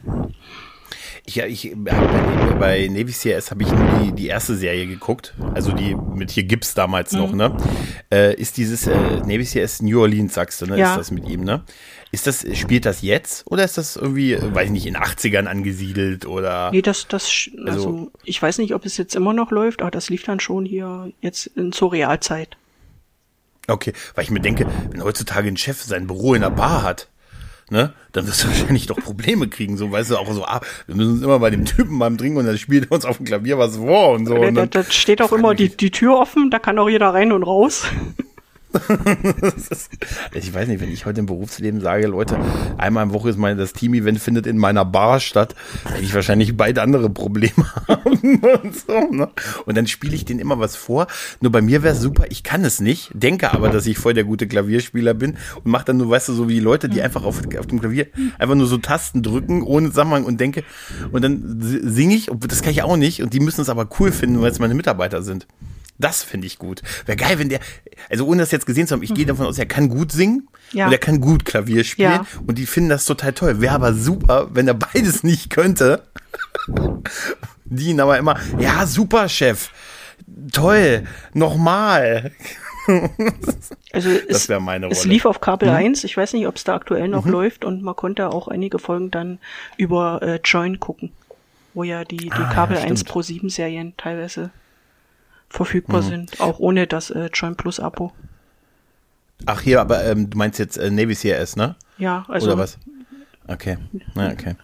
S1: Ich, ja, ich hab bei, Navy CRS habe ich nur die, die erste Serie geguckt, also die mit hier Gibbs damals noch, ne? Äh, ist dieses äh, Navy CRS New Orleans, sagst du, ne?
S2: Ja.
S1: Ist das mit ihm, ne? Ist das, spielt das jetzt oder ist das irgendwie, weiß ich nicht, in 80ern angesiedelt oder?
S2: Nee, das, das, also,
S1: Also-
S2: ich weiß nicht, ob es jetzt immer noch läuft, aber das lief dann schon hier jetzt in zur Realzeit.
S1: Okay, weil ich mir denke, wenn heutzutage ein Chef sein Büro in einer Bar hat, ne, dann wirst du wahrscheinlich doch Probleme kriegen, so, weißt du, auch so, ah, wir müssen uns immer bei dem Typen beim Trinken und dann spielt er uns auf dem Klavier was vor und so.
S2: Da,
S1: Und
S2: da, da steht auch immer die, die Tür offen, da kann auch jeder rein und raus.
S1: Ist, ich weiß nicht, wenn ich heute im Berufsleben sage, Leute, einmal im Woche ist mein, das Team-Event findet in meiner Bar statt, werde ich wahrscheinlich beide andere Probleme haben. Und, so, ne? und dann spiele ich denen immer was vor. Nur bei mir wäre es super, ich kann es nicht, denke aber, dass ich voll der gute Klavierspieler bin und mache dann nur, weißt du, so wie die Leute, die einfach auf, auf dem Klavier einfach nur so Tasten drücken, ohne Zusammenhang und denke, und dann singe ich, das kann ich auch nicht, und die müssen es aber cool finden, weil es meine Mitarbeiter sind. Das finde ich gut. Wäre geil, wenn der, also ohne das jetzt gesehen zu haben, ich mhm. gehe davon aus, er kann gut singen ja. und er kann gut Klavier spielen ja. und die finden das total toll. Wäre aber super, wenn er beides nicht könnte. die ihn aber immer, ja, super, Chef. Toll, nochmal.
S2: Also das wäre meine Rolle. Es lief auf Kabel mhm. 1, ich weiß nicht, ob es da aktuell noch mhm. läuft und man konnte auch einige Folgen dann über äh, Join gucken, wo ja die, die ah, Kabel ja, 1 Pro 7 Serien teilweise verfügbar mhm. sind, auch ohne das äh, Join Plus Abo.
S1: Ach hier, aber ähm, du meinst jetzt äh, Navy CRS, ne?
S2: Ja, also.
S1: Oder was? Okay, na, okay.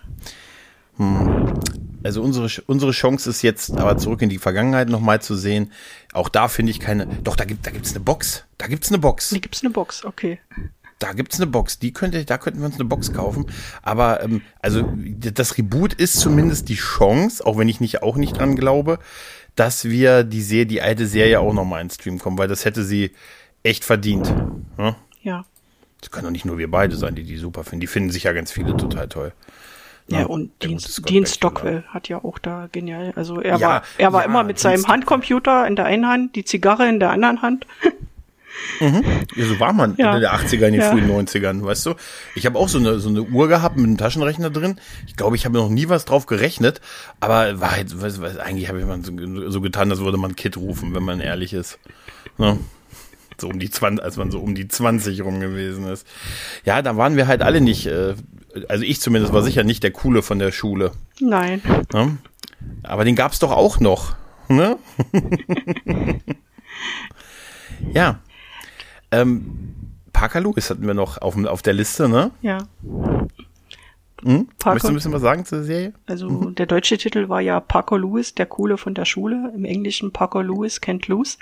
S1: Hm. Also unsere, unsere Chance ist jetzt aber zurück in die Vergangenheit nochmal zu sehen. Auch da finde ich keine. Doch, da gibt da gibt's eine Box. Da gibt's eine Box.
S2: Da gibt's eine Box, okay.
S1: Da gibt's eine Box. Die könnte, da könnten wir uns eine Box kaufen. Aber ähm, also das Reboot ist zumindest die Chance, auch wenn ich nicht auch nicht dran glaube, dass wir die Serie, die alte Serie auch nochmal ins Stream kommen, weil das hätte sie echt verdient.
S2: Ja. ja.
S1: Das können doch nicht nur wir beide sein, die die super finden. Die finden sich ja ganz viele total toll.
S2: Ja, ja und Dean, Dean Stockwell hat ja auch da genial. Also er ja, war, er war ja, immer mit seinem Handcomputer in der einen Hand, die Zigarre in der anderen Hand.
S1: Mhm. Ja, so war man ja. in den 80ern, in den ja. frühen 90ern, weißt du? Ich habe auch so eine, so eine Uhr gehabt mit einem Taschenrechner drin. Ich glaube, ich habe noch nie was drauf gerechnet, aber war halt, was, was, eigentlich habe ich mal so, so, getan, als würde man Kit rufen, wenn man ehrlich ist. Ne? So um die 20, als man so um die 20 rum gewesen ist. Ja, da waren wir halt alle nicht, äh, also ich zumindest war sicher nicht der Coole von der Schule.
S2: Nein.
S1: Ne? Aber den gab's doch auch noch. Ne? ja. Ähm, Parker Lewis hatten wir noch auf, auf der Liste, ne?
S2: Ja.
S1: Hm? Parker, Möchtest du ein bisschen was sagen zur Serie?
S2: Also mhm. der deutsche Titel war ja Parker Lewis, der Coole von der Schule. Im Englischen Parker Lewis kennt Lose.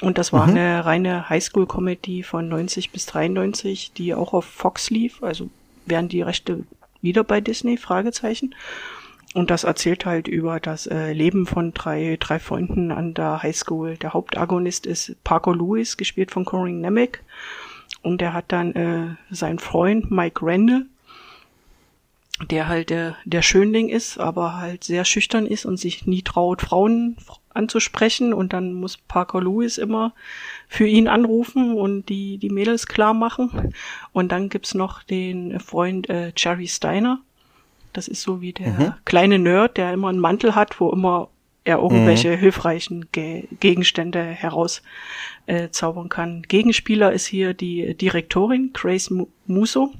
S2: Und das war mhm. eine reine Highschool-Comedy von 90 bis 93, die auch auf Fox lief. Also wären die Rechte wieder bei Disney? Fragezeichen. Und das erzählt halt über das äh, Leben von drei, drei Freunden an der Highschool. Der Hauptagonist ist Parker Lewis, gespielt von Corinne Nemec. Und er hat dann äh, seinen Freund Mike Randall, der halt der, der Schönling ist, aber halt sehr schüchtern ist und sich nie traut, Frauen anzusprechen. Und dann muss Parker Lewis immer für ihn anrufen und die, die Mädels klar machen. Und dann gibt's noch den Freund äh, Jerry Steiner, das ist so wie der mhm. kleine Nerd, der immer einen Mantel hat, wo immer er irgendwelche mhm. hilfreichen Ge Gegenstände herauszaubern äh, kann. Gegenspieler ist hier die Direktorin Grace Muso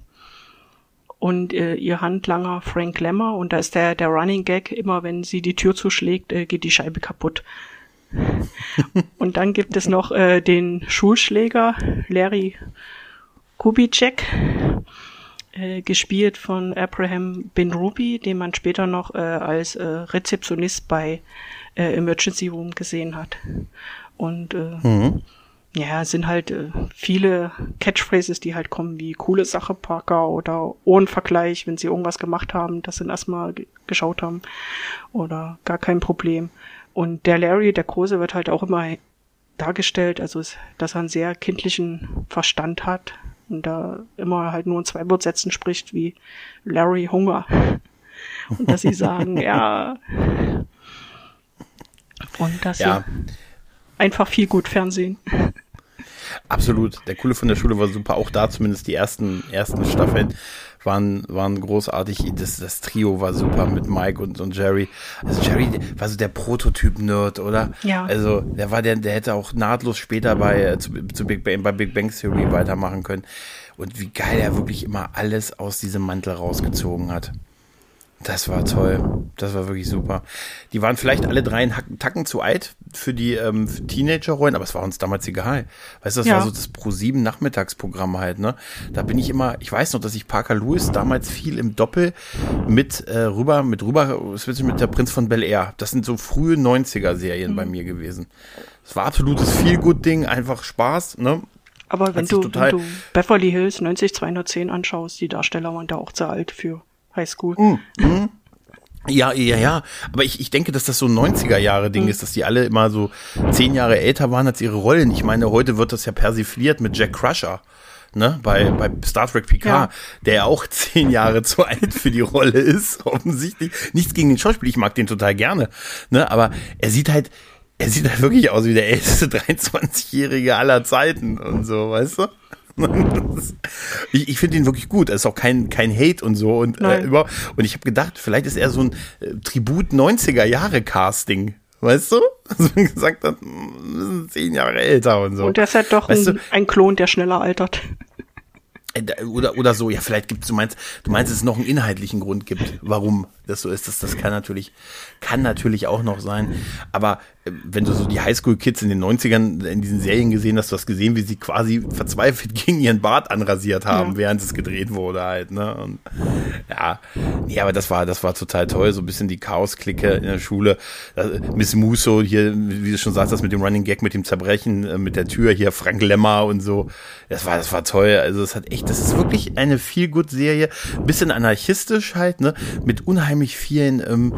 S2: und äh, ihr Handlanger Frank Lemmer und da ist der, der Running Gag, immer wenn sie die Tür zuschlägt, äh, geht die Scheibe kaputt. und dann gibt es noch äh, den Schulschläger Larry Kubicek äh, gespielt von Abraham Ben Ruby, den man später noch äh, als äh, Rezeptionist bei äh, Emergency Room gesehen hat. Und äh, mhm. ja, sind halt äh, viele Catchphrases, die halt kommen wie coole Sache, Parker oder Ohrenvergleich, wenn sie irgendwas gemacht haben, das sie erstmal geschaut haben oder gar kein Problem. Und der Larry, der Große, wird halt auch immer dargestellt, also dass er einen sehr kindlichen Verstand hat, und da immer halt nur in zwei Wortsätzen spricht wie Larry Hunger. Und dass sie sagen, ja. Und dass ja. sie einfach viel gut Fernsehen.
S1: Absolut. Der Coole von der Schule war super. Auch da zumindest die ersten, ersten Staffeln waren, waren großartig. Das, das Trio war super mit Mike und, und Jerry. Also Jerry war so der Prototyp-Nerd, oder?
S2: Ja.
S1: Also der war der, der hätte auch nahtlos später bei, äh, zu, zu Big Bang, bei Big Bang Theory weitermachen können. Und wie geil er wirklich immer alles aus diesem Mantel rausgezogen hat. Das war toll. Das war wirklich super. Die waren vielleicht alle drei einen Tacken zu alt für die ähm, Teenager-Rollen, aber es war uns damals egal. Weißt du, das ja. war so das Pro-7 Nachmittagsprogramm halt, ne? Da bin ich immer, ich weiß noch, dass ich Parker Lewis damals viel im Doppel mit äh, rüber, mit rüber, mit der Prinz von Bel Air. Das sind so frühe 90er-Serien mhm. bei mir gewesen. Es war absolutes Feel-Good-Ding, einfach Spaß, ne?
S2: Aber wenn du, wenn du Beverly Hills 90210 anschaust, die Darsteller waren da auch zu alt für Highschool.
S1: Mm. Ja, ja, ja. Aber ich, ich denke, dass das so ein 90er-Jahre-Ding
S2: Mhm.
S1: ist, dass die alle immer so zehn Jahre älter waren als ihre Rollen. Ich meine, heute wird das ja persifliert mit Jack Crusher. Ne, bei, bei Star Trek Picard,
S2: Ja.
S1: der ja auch zehn Jahre zu alt für die Rolle ist, offensichtlich. Nichts gegen den Schauspieler, ich mag den total gerne. Ne, aber er sieht halt, er sieht halt wirklich aus wie der älteste 23-Jährige aller Zeiten und so, weißt du? Ich, ich finde ihn wirklich gut. Es ist auch kein, kein Hate und so. Und, äh, über, und ich habe gedacht, vielleicht ist er so ein äh, Tribut 90er Jahre Casting. Weißt du? Also wenn gesagt hat, "Mm, wir sind zehn Jahre älter und so.
S2: Und der ist halt doch ein, ein Klon, der schneller altert.
S1: Äh, Oder, oder so, ja, vielleicht gibt's, du meinst, du meinst, dass es noch einen inhaltlichen Grund gibt, warum das so ist. Das, das kann natürlich, kann natürlich auch noch sein. Aber äh, wenn du so die Highschool-Kids in den 90ern in diesen Serien gesehen hast, du hast gesehen, wie sie quasi verzweifelt gegen ihren Bart anrasiert haben,
S2: Ja.
S1: während es gedreht wurde halt, ne? Und, ja, nee, aber das war, das war total toll, so ein bisschen die Chaos-Clique in der Schule. Äh, Miss Musso hier, wie du schon sagst, das mit dem Running Gag, mit dem Zerbrechen, äh, mit der Tür hier, Frank Lemmer und so. Das war, das war toll. Also es hat echt, das ist wirklich eine Feel-Good-Serie. Bisschen anarchistisch halt, ne? Mit unheimlich vielen ähm,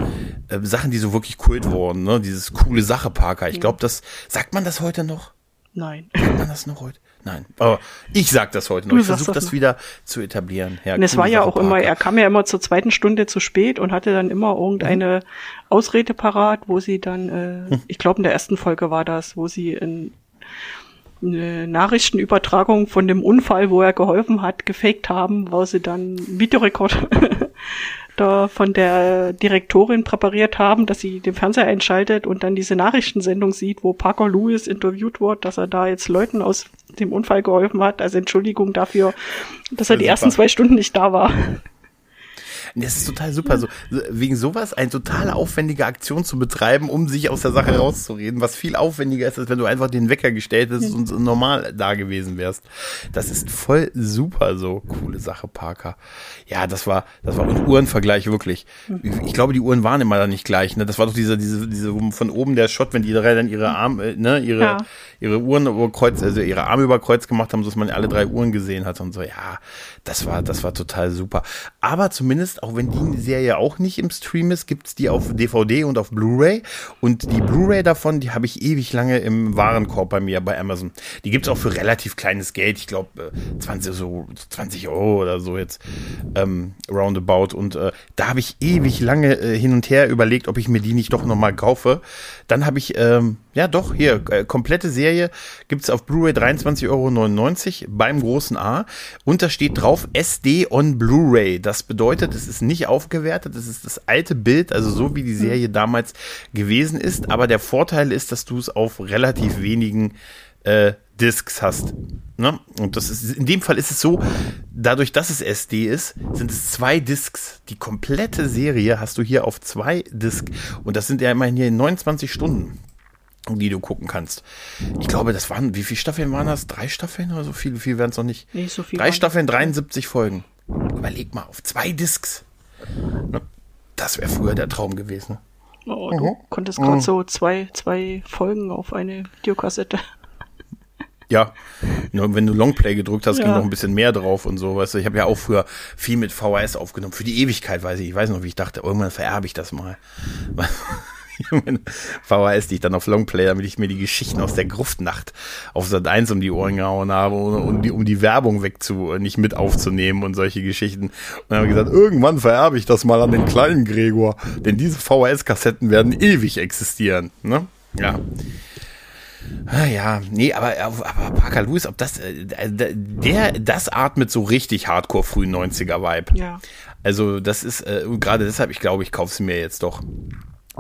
S1: äh, Sachen, die so wirklich kult wurden, ne? Dieses coole Sache, Parker. Ich glaube, das, sagt man das heute noch?
S2: Nein.
S1: Sagt man das noch heute? Nein. Aber ich sag das heute noch.
S2: Du
S1: Ich versuche
S2: das
S1: das wieder zu etablieren. Ja,
S2: Und es war ja auch immer,
S1: Parker.
S2: er kam ja immer zur zweiten Stunde zu spät und hatte dann immer irgendeine Ausrede parat, wo sie dann, äh, ich glaube in der ersten Folge war das, wo sie in eine Nachrichtenübertragung von dem Unfall, wo er geholfen hat, gefaked haben, wo sie dann Videorekord da von der Direktorin präpariert haben, dass sie den Fernseher einschaltet und dann diese Nachrichtensendung sieht, wo Parker Lewis interviewt wird, dass er da jetzt Leuten aus dem Unfall geholfen hat, als Entschuldigung dafür, dass er die
S1: Super.
S2: ersten zwei Stunden nicht da war.
S1: Das ist total super. So, wegen sowas eine total aufwendige Aktion zu betreiben, um sich aus der Sache rauszureden, was viel aufwendiger ist, als wenn du einfach den Wecker gestellt hättest und normal da gewesen wärst. Das ist voll super so. Coole Sache, Parker. Ja, das war, das war und Uhrenvergleich wirklich. Ich glaube, die Uhren waren immer da nicht gleich. Ne? Das war doch dieser, diese, diese von oben der Shot, wenn die drei dann ihre Arme, äh, ne, ihre,
S2: Ja.
S1: ihre Uhren über Kreuz, also ihre Arme über Kreuz gemacht haben, sodass man alle drei Uhren gesehen hat und so. Ja, das war, das war total super. Aber zumindest, auch wenn die Serie auch nicht im Stream ist, gibt's die auf DVD und auf Blu-ray. Und die Blu-ray davon, die habe ich ewig lange im Warenkorb bei mir bei Amazon. Die gibt's auch für relativ kleines Geld. Ich glaube, 20, so 20 Euro oder so jetzt ähm, roundabout. Und äh, da habe ich ewig lange äh, hin und her überlegt, ob ich mir die nicht doch nochmal kaufe. Dann habe ich, ähm, ja doch, hier, äh, komplette Serie gibt's auf Blu-ray 23,99 Euro beim großen A. Und da steht drauf SD on Blu-ray. Das bedeutet, es ist nicht aufgewertet, es ist das alte Bild, also so wie die Serie damals gewesen ist. Aber der Vorteil ist, dass du es auf relativ wenigen äh, Discs hast. Ne? Und das ist, in dem Fall ist es so, dadurch, dass es SD ist, sind es zwei Discs. Die komplette Serie hast du hier auf zwei Discs. Und das sind ja immerhin hier 29 Stunden, die du gucken kannst. Ich glaube, das waren, wie viele Staffeln waren das? Drei Staffeln oder so viel? Viel werden es noch nicht.
S2: Nee, so viel
S1: Drei Staffeln, 73 Folgen. Überleg mal, auf zwei Discs. Ne? Das wäre früher der Traum gewesen.
S2: Oh, du konntest gerade so zwei, zwei Folgen auf eine Videokassette.
S1: Ja, nur wenn du Longplay gedrückt hast, ging
S2: Ja.
S1: noch ein bisschen mehr drauf und so. Weißt du, ich habe ja auch früher viel mit VHS aufgenommen. Für die Ewigkeit, weiß ich. Ich weiß noch, wie ich dachte, irgendwann vererbe ich das mal. VHS, die ich dann auf Longplay, damit ich mir die Geschichten aus der Gruftnacht auf Sat 1 um die Ohren gehauen habe, um, um die, um die Werbung wegzu, nicht mit aufzunehmen und solche Geschichten. Und dann habe ich gesagt, irgendwann vererbe ich das mal an den kleinen Gregor, denn diese VHS-Kassetten werden ewig existieren. Ne? Ja. Ah, ja, nee, aber, aber Parker Lewis, ob das, äh, der, das atmet so richtig Hardcore frühen 90er Vibe.
S2: Ja.
S1: Also, das ist, äh, gerade deshalb, ich glaube, ich kaufe sie mir jetzt doch.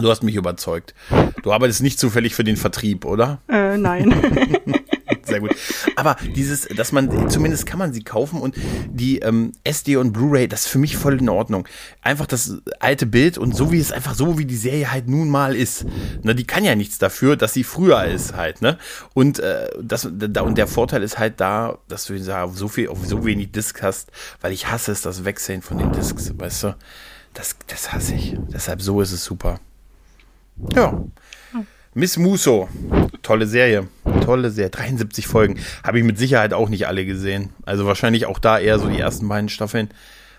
S1: Du hast mich überzeugt. Du arbeitest nicht zufällig für den Vertrieb, oder?
S2: Äh, nein.
S1: Sehr gut. Aber dieses, dass man, zumindest kann man sie kaufen und die ähm, SD und Blu-ray, das ist für mich voll in Ordnung. Einfach das alte Bild und so wie es einfach so, wie die Serie halt nun mal ist. Ne, die kann ja nichts dafür, dass sie früher ist halt, ne? Und, äh, das, da, und der Vorteil ist halt da, dass du so viel, auf so wenig Disc hast, weil ich hasse es, das Wechseln von den Discs, weißt du? Das, das hasse ich. Deshalb so ist es super. Ja. Miss Muso, tolle Serie. tolle Serie. 73 Folgen. Habe ich mit Sicherheit auch nicht alle gesehen. Also wahrscheinlich auch da eher so die ersten beiden Staffeln.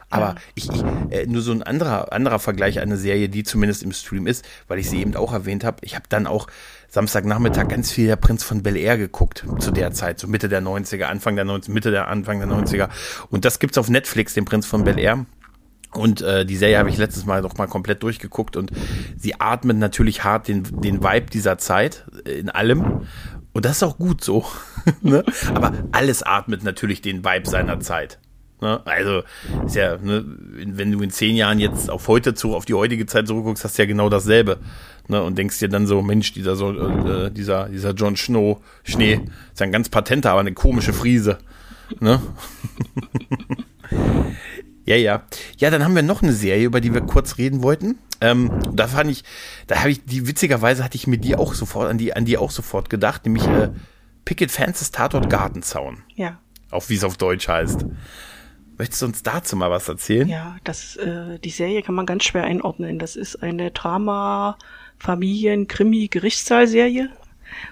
S1: Aber ich, ich äh, nur so ein anderer, anderer Vergleich, eine Serie, die zumindest im Stream ist, weil ich sie eben auch erwähnt habe. Ich habe dann auch Samstagnachmittag ganz viel der Prinz von Bel Air geguckt zu der Zeit, so Mitte der 90er, Anfang der 90er, Mitte der Anfang der 90er. Und das gibt's auf Netflix, den Prinz von Bel Air. Und äh, die Serie habe ich letztes Mal doch mal komplett durchgeguckt und sie atmet natürlich hart den, den Vibe dieser Zeit äh, in allem. Und das ist auch gut so. ne? Aber alles atmet natürlich den Vibe seiner Zeit. Ne? Also ist ja, ne, wenn du in zehn Jahren jetzt auf heute zu, auf die heutige Zeit zurückguckst, hast du ja genau dasselbe. Ne? Und denkst dir dann so, Mensch, dieser so, äh, dieser, dieser John Snow, Schnee, ist ein ganz patenter, aber eine komische Friese. Ne? ja, ja. Ja, dann haben wir noch eine Serie, über die wir kurz reden wollten. Ähm, da fand ich, da habe ich, die witzigerweise hatte ich mir die auch sofort, an die, an die auch sofort gedacht, nämlich äh, Picket Fences Tatort Gartenzaun.
S2: Ja.
S1: Auch wie es auf Deutsch heißt. Möchtest du uns dazu mal was erzählen?
S2: Ja, das, äh, die Serie kann man ganz schwer einordnen. Das ist eine Drama, Familien, Krimi, Gerichtssaal-Serie.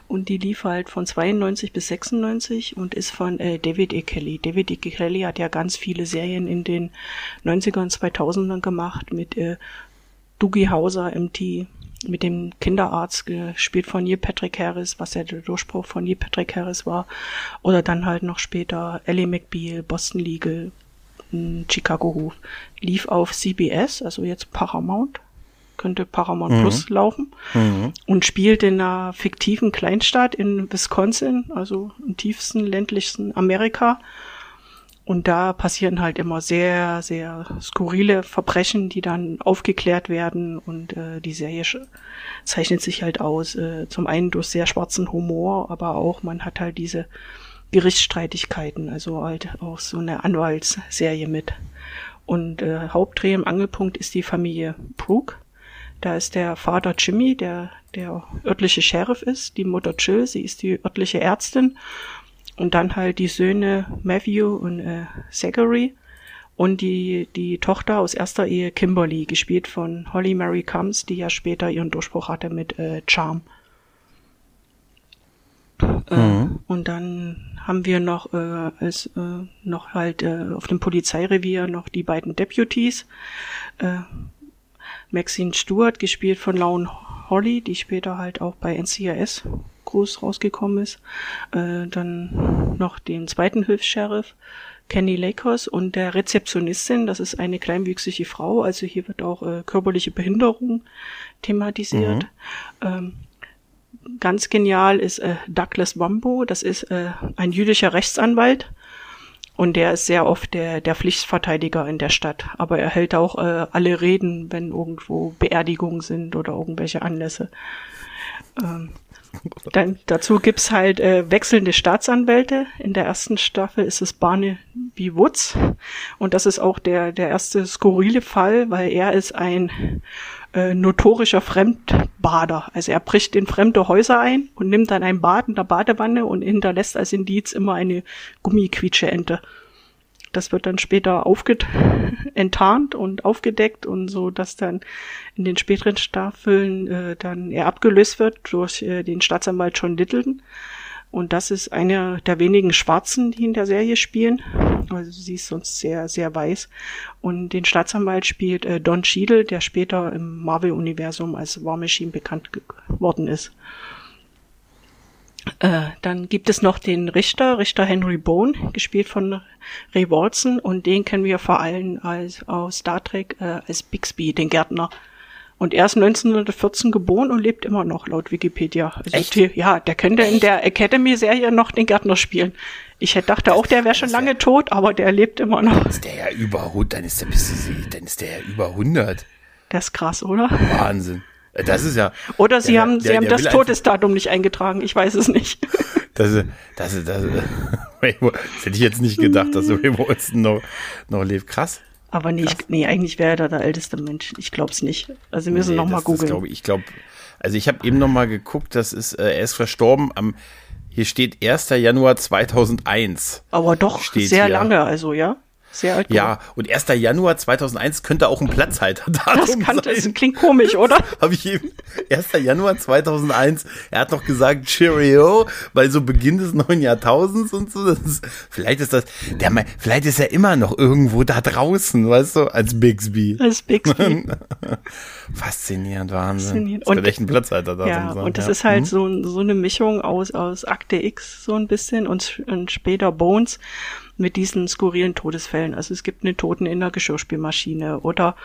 S2: Und die lief halt von 92 bis 96 und ist von äh, David E. Kelly. David E. Kelly hat ja ganz viele Serien in den 90ern und 2000ern gemacht mit äh, Doogie Hauser, MT, mit dem Kinderarzt gespielt von Neil Patrick Harris, was ja der Durchbruch von Neil Patrick Harris war. Oder dann halt noch später Ellie McBeal, Boston Legal, Chicago Hof. Lief auf CBS, also jetzt Paramount, könnte Paramount mhm. Plus laufen mhm. und spielt in einer fiktiven Kleinstadt in Wisconsin, also im tiefsten ländlichsten Amerika. Und da passieren halt immer sehr, sehr skurrile Verbrechen, die dann aufgeklärt werden. Und äh, die Serie zeichnet sich halt aus, äh, zum einen durch sehr schwarzen Humor, aber auch man hat halt diese Gerichtsstreitigkeiten, also halt auch so eine Anwaltsserie mit. Und äh, Hauptdreh im Angelpunkt ist die Familie Brooke. Da ist der Vater Jimmy, der der örtliche Sheriff ist, die Mutter Jill, sie ist die örtliche Ärztin und dann halt die Söhne Matthew und äh, Zachary und die die Tochter aus erster Ehe Kimberly, gespielt von Holly Mary Combs, die ja später ihren Durchbruch hatte mit äh, Charm. Äh, mhm. und dann haben wir noch äh, als äh, noch halt äh, auf dem Polizeirevier noch die beiden Deputies. Äh, Maxine Stewart, gespielt von Laune Holly, die später halt auch bei NCIS groß rausgekommen ist. Äh, dann noch den zweiten Hilfs-Sheriff, Kenny Lakers und der Rezeptionistin, das ist eine kleinwüchsige Frau, also hier wird auch äh, körperliche Behinderung thematisiert. Mhm. Ähm, ganz genial ist äh, Douglas Wambo, das ist äh, ein jüdischer Rechtsanwalt und der ist sehr oft der, der Pflichtverteidiger in der Stadt. Aber er hält auch äh, alle Reden, wenn irgendwo Beerdigungen sind oder irgendwelche Anlässe. Ähm, dann, dazu gibt's halt äh, wechselnde Staatsanwälte. In der ersten Staffel ist es Barney B. Woods. Und das ist auch der, der erste skurrile Fall, weil er ist ein äh, notorischer Fremdbader. Also er bricht in fremde Häuser ein und nimmt dann ein Bad in der Badewanne und hinterlässt als Indiz immer eine Gummiquietscheente. Das wird dann später aufget enttarnt und aufgedeckt und so, dass dann in den späteren Staffeln äh, dann er abgelöst wird durch äh, den Staatsanwalt John Littleton. Und das ist einer der wenigen Schwarzen, die in der Serie spielen. Also sie ist sonst sehr, sehr weiß. Und den Staatsanwalt spielt äh, Don Cheadle, der später im Marvel-Universum als War Machine bekannt geworden ist. Äh, dann gibt es noch den Richter, Richter Henry Bone, gespielt von Ray Walton. Und den kennen wir vor allem als, aus Star Trek äh, als Bixby, den Gärtner. Und er ist 1914 geboren und lebt immer noch, laut Wikipedia. Also
S1: Echt?
S2: Die, ja, der könnte Echt? in der Academy-Serie noch den Gärtner spielen. Ich hätte dachte auch, der wäre schon lange ja, tot, aber der lebt immer noch.
S1: Ist der ja über 100, dann ist der, dann ist der ja über 100.
S2: Das ist krass, oder?
S1: Wahnsinn. Äh, das ist ja.
S2: Oder sie der, haben, der, sie haben das Todesdatum nicht eingetragen. Ich weiß es nicht.
S1: Das, das, das, das, das hätte ich jetzt nicht gedacht, dass Ray Wilson noch, noch lebt. Krass.
S2: Aber nee, ich, nee eigentlich wäre er der älteste Mensch. Ich glaube es nicht. Also wir müssen nee, noch mal googeln.
S1: Glaub ich glaube, also ich habe eben noch mal geguckt, das ist, äh, er ist verstorben am, hier steht 1. Januar 2001.
S2: Aber doch sehr hier. lange, also ja. Sehr alt.
S1: Ja, und 1. Januar 2001 könnte auch ein Platzhalterdatum
S2: Das, kann,
S1: sein.
S2: das klingt komisch, oder?
S1: Habe ich eben 1. Januar 2001. Er hat noch gesagt Cheerio, weil so Beginn des neuen Jahrtausends und so. Ist, vielleicht ist das, der, vielleicht ist er immer noch irgendwo da draußen, weißt du, als Bixby.
S2: Als Bixby.
S1: Faszinierend, Wahnsinn.
S2: Faszinierend.
S1: Das
S2: Und-
S1: echt ein Platzhalterdatum
S2: Ja,
S1: sein.
S2: und das
S1: ja.
S2: ist halt
S1: Mhm.
S2: so, so eine Mischung aus, aus Akte X so ein bisschen und, und später Bones mit diesen skurrilen Todesfällen. Also es gibt einen Toten in der Geschirrspülmaschine oder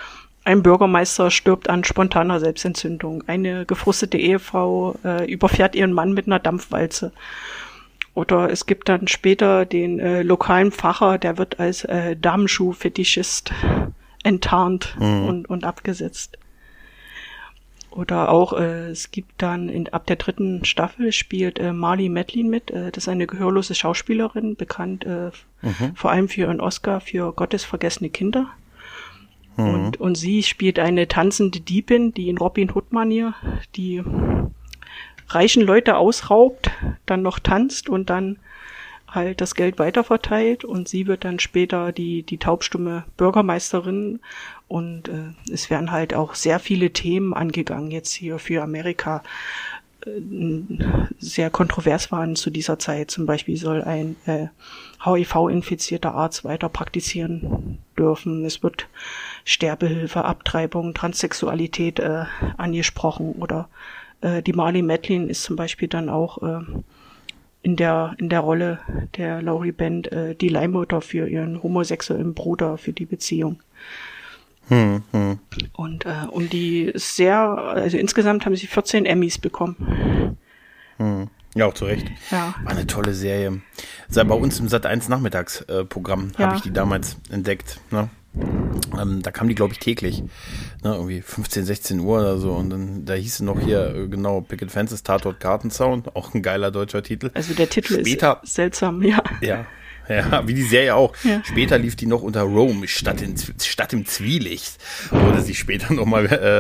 S2: ein Bürgermeister stirbt an spontaner Selbstentzündung. Eine gefrustete Ehefrau äh, überfährt ihren Mann mit einer Dampfwalze. Oder es gibt dann später den äh, lokalen Pfarrer, der wird als äh, Damenschuh-Fetischist enttarnt und, und abgesetzt. Oder auch, äh, es gibt dann in, ab der dritten Staffel spielt äh, Marley Madeline mit. Äh, das ist eine gehörlose Schauspielerin, bekannt äh, vor allem für einen Oscar für Gottes vergessene Kinder. Und, und sie spielt eine tanzende Diebin, die in Robin Hood-Manier die reichen Leute ausraubt, dann noch tanzt und dann halt das Geld weiterverteilt. Und sie wird dann später die, die taubstumme Bürgermeisterin. Und äh, es werden halt auch sehr viele Themen angegangen jetzt hier für Amerika sehr kontrovers waren zu dieser Zeit. Zum Beispiel soll ein äh, HIV-infizierter Arzt weiter praktizieren dürfen. Es wird Sterbehilfe, Abtreibung, Transsexualität äh, angesprochen oder äh, die Marley Madeline ist zum Beispiel dann auch äh, in der in der Rolle der Laurie Band äh, die Leihmutter für ihren homosexuellen Bruder für die Beziehung. Und äh, und die ist sehr, also insgesamt haben sie 14 Emmys bekommen.
S1: Ja, auch zu Recht.
S2: Ja.
S1: War eine tolle Serie. Sei bei uns im Sat 1 Nachmittagsprogramm
S2: Ja.
S1: habe ich die damals entdeckt. Ne? Ähm, da kam die, glaube ich, täglich. Ne? Irgendwie 15, 16 Uhr oder so. Und dann, da hieß es noch hier, äh, genau, Picket Fences, Tatort Gartenzaun. Auch ein geiler deutscher Titel.
S2: Also der Titel
S1: Später-
S2: ist seltsam, ja.
S1: Ja. Ja, wie die Serie auch.
S2: Ja.
S1: Später lief die noch unter Rome, Stadt, in, Stadt im Zwielicht. Wurde sie später nochmal äh,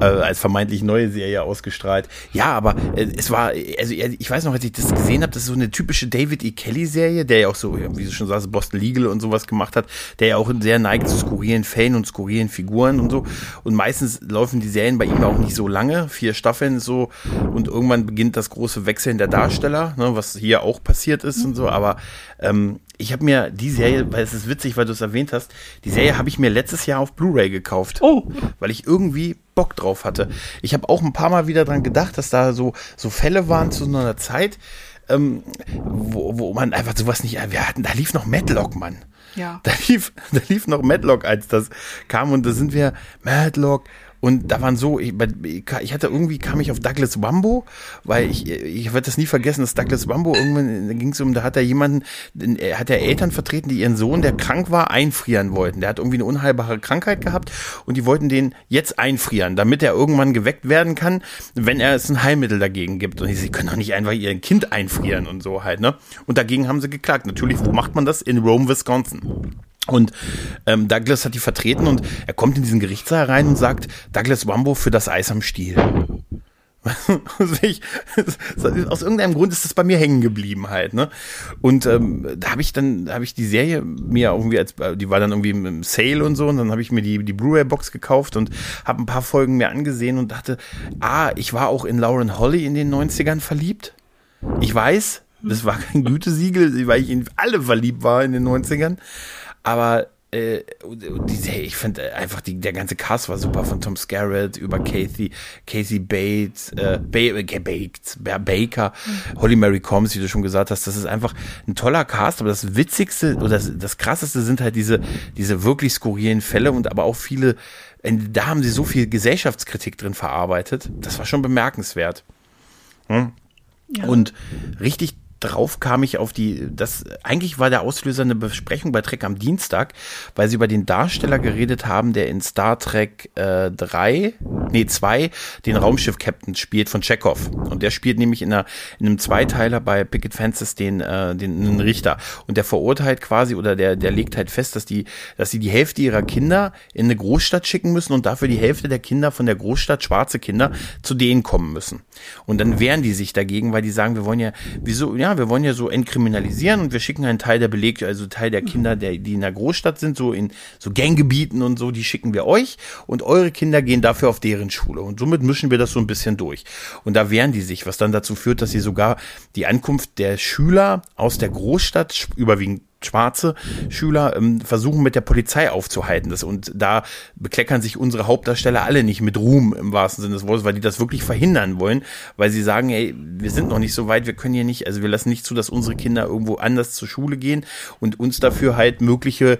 S1: äh, als vermeintlich neue Serie ausgestrahlt. Ja, aber äh, es war, also ich weiß noch, als ich das gesehen habe, das ist so eine typische David E. Kelly-Serie, der ja auch so, wie du schon sagst, Boston Legal und sowas gemacht hat, der ja auch sehr neigt zu skurrilen Fällen und skurrilen Figuren und so. Und meistens laufen die Serien bei ihm auch nicht so lange, vier Staffeln so, und irgendwann beginnt das große Wechseln der Darsteller, ne, was hier auch passiert ist und so, aber ähm, ich habe mir die Serie, weil es ist witzig, weil du es erwähnt hast, die Serie habe ich mir letztes Jahr auf Blu-ray gekauft.
S2: Oh.
S1: Weil ich irgendwie Bock drauf hatte. Ich habe auch ein paar Mal wieder dran gedacht, dass da so, so Fälle waren zu so einer Zeit, ähm, wo, wo man einfach sowas nicht, wir hatten, da lief noch Madlock, Mann.
S2: Ja.
S1: Da lief, da lief noch Madlock, als das kam und da sind wir Madlock und da waren so, ich, ich hatte irgendwie, kam ich auf Douglas Wambo, weil ich, ich werde das nie vergessen, dass Douglas Wambo irgendwann, da ging es um, da hat er jemanden, hat er Eltern vertreten, die ihren Sohn, der krank war, einfrieren wollten. Der hat irgendwie eine unheilbare Krankheit gehabt und die wollten den jetzt einfrieren, damit er irgendwann geweckt werden kann, wenn er es ein Heilmittel dagegen gibt. Und sie können doch nicht einfach ihr Kind einfrieren und so halt, ne? Und dagegen haben sie geklagt. Natürlich, wo macht man das? In Rome, Wisconsin. Und ähm, Douglas hat die vertreten und er kommt in diesen Gerichtssaal rein und sagt, Douglas Wambo für das Eis am Stiel. Also aus irgendeinem Grund ist das bei mir hängen geblieben halt, ne? Und ähm, da habe ich dann, da habe ich die Serie mir irgendwie als, die war dann irgendwie im Sale und so, und dann habe ich mir die, die Blu-ray-Box gekauft und habe ein paar Folgen mir angesehen und dachte, ah, ich war auch in Lauren Holly in den 90ern verliebt. Ich weiß, das war kein Gütesiegel, weil ich in alle verliebt war in den 90ern. Aber äh, die Serie, ich finde einfach, die, der ganze Cast war super, von Tom Skerritt über Kathy, Casey Bates, äh, ba äh, Bates, Ba- Baker, Holly Mary Combs, wie du schon gesagt hast. Das ist einfach ein toller Cast, aber das Witzigste oder das, das Krasseste sind halt diese, diese wirklich skurrilen Fälle und aber auch viele, äh, da haben sie so viel Gesellschaftskritik drin verarbeitet. Das war schon bemerkenswert. Hm? Und richtig drauf kam ich auf die, das, eigentlich war der Auslöser eine Besprechung bei Trek am Dienstag, weil sie über den Darsteller geredet haben, der in Star Trek äh, 3, nee, zwei, den Raumschiff-Captain spielt von Chekhov. Und der spielt nämlich in, einer, in einem Zweiteiler bei Picket Fences den, äh, den, den Richter. Und der verurteilt quasi oder der, der legt halt fest, dass die, dass sie die Hälfte ihrer Kinder in eine Großstadt schicken müssen und dafür die Hälfte der Kinder von der Großstadt, schwarze Kinder, zu denen kommen müssen. Und dann wehren die sich dagegen, weil die sagen, wir wollen ja, wieso, ja, wir wollen ja so entkriminalisieren und wir schicken einen Teil der Beleg, also Teil der Kinder, der, die in der Großstadt sind, so in so Ganggebieten und so, die schicken wir euch und eure Kinder gehen dafür auf deren Schule. Und somit mischen wir das so ein bisschen durch. Und da wehren die sich, was dann dazu führt, dass sie sogar die Ankunft der Schüler aus der Großstadt, überwiegend schwarze Schüler ähm, versuchen mit der Polizei aufzuhalten. Das, und da bekleckern sich unsere Hauptdarsteller alle nicht mit Ruhm im wahrsten Sinne des Wortes, weil die das wirklich verhindern wollen, weil sie sagen, ey, wir sind noch nicht so weit, wir können hier nicht, also wir lassen nicht zu, dass unsere Kinder irgendwo anders zur Schule gehen und uns dafür halt mögliche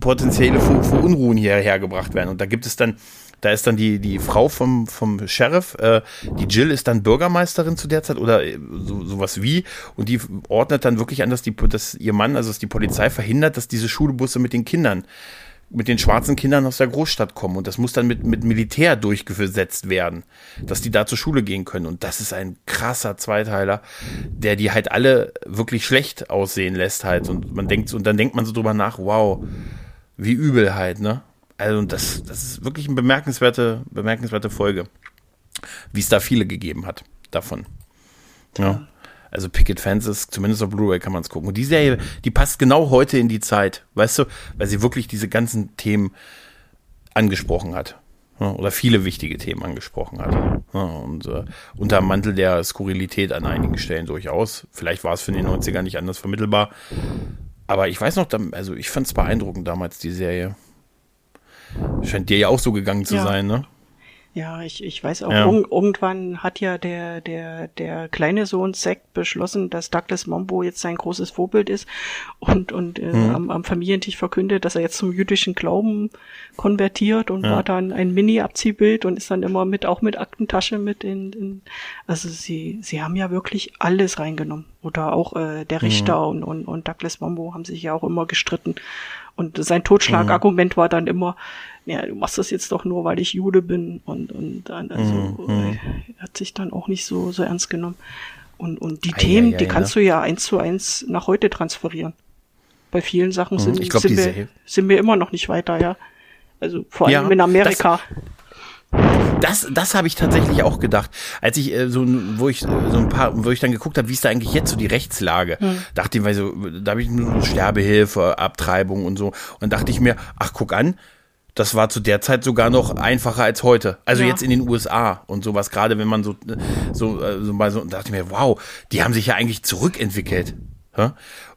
S1: potenzielle Unruhen hierher gebracht werden. Und da gibt es dann da ist dann die, die Frau vom, vom Sheriff, äh, die Jill ist dann Bürgermeisterin zu der Zeit oder äh, so, sowas wie. Und die ordnet dann wirklich an, dass, die, dass ihr Mann, also dass die Polizei verhindert, dass diese Schulbusse mit den Kindern mit den schwarzen Kindern aus der Großstadt kommen. Und das muss dann mit, mit Militär durchgesetzt werden, dass die da zur Schule gehen können. Und das ist ein krasser Zweiteiler, der die halt alle wirklich schlecht aussehen lässt halt. Und man denkt, und dann denkt man so drüber nach, wow, wie übel halt, ne? Also das, das ist wirklich eine bemerkenswerte, bemerkenswerte Folge. Wie es da viele gegeben hat davon. Ja. Also Picket Fences, zumindest auf Blu-ray kann man es gucken. Und die Serie, die passt genau heute in die Zeit, weißt du, weil sie wirklich diese ganzen Themen angesprochen hat. Ja, oder viele wichtige Themen angesprochen hat. Ja, und äh, unter dem Mantel der Skurrilität an einigen Stellen durchaus. Vielleicht war es für die 90er nicht anders vermittelbar. Aber ich weiß noch, also ich fand es beeindruckend damals, die Serie. Scheint dir ja auch so gegangen zu ja. sein, ne?
S2: Ja, ich, ich weiß auch, ja. irgendwann hat ja der, der, der kleine Sohn Zack beschlossen, dass Douglas Mombo jetzt sein großes Vorbild ist und, und äh, mhm. am, am Familientisch verkündet, dass er jetzt zum jüdischen Glauben konvertiert und ja. war dann ein Mini-Abziehbild und ist dann immer mit, auch mit Aktentasche mit in, in also sie, sie haben ja wirklich alles reingenommen. Oder auch äh, der Richter mhm. und, und, und Douglas Mombo haben sich ja auch immer gestritten. Und sein Totschlagargument mhm. war dann immer, ja, du machst das jetzt doch nur, weil ich Jude bin. Und, und dann, also, mhm. äh, hat sich dann auch nicht so, so ernst genommen. Und, und die ei, Themen, ei, ei, die kannst ne? du ja eins zu eins nach heute transferieren. Bei vielen Sachen mhm. sind, glaub, sind, wir, sind wir immer noch nicht weiter, ja. Also vor allem ja, in Amerika.
S1: Das, das, das habe ich tatsächlich auch gedacht, als ich äh, so, wo ich äh, so ein paar, wo ich dann geguckt habe, wie ist da eigentlich jetzt so die Rechtslage, hm. dachte ich, weil so, da habe ich nur Sterbehilfe, Abtreibung und so, und dachte ich mir, ach guck an, das war zu der Zeit sogar noch einfacher als heute. Also ja. jetzt in den USA und sowas, gerade wenn man so, so, äh, so mal so, dachte ich mir, wow, die haben sich ja eigentlich zurückentwickelt.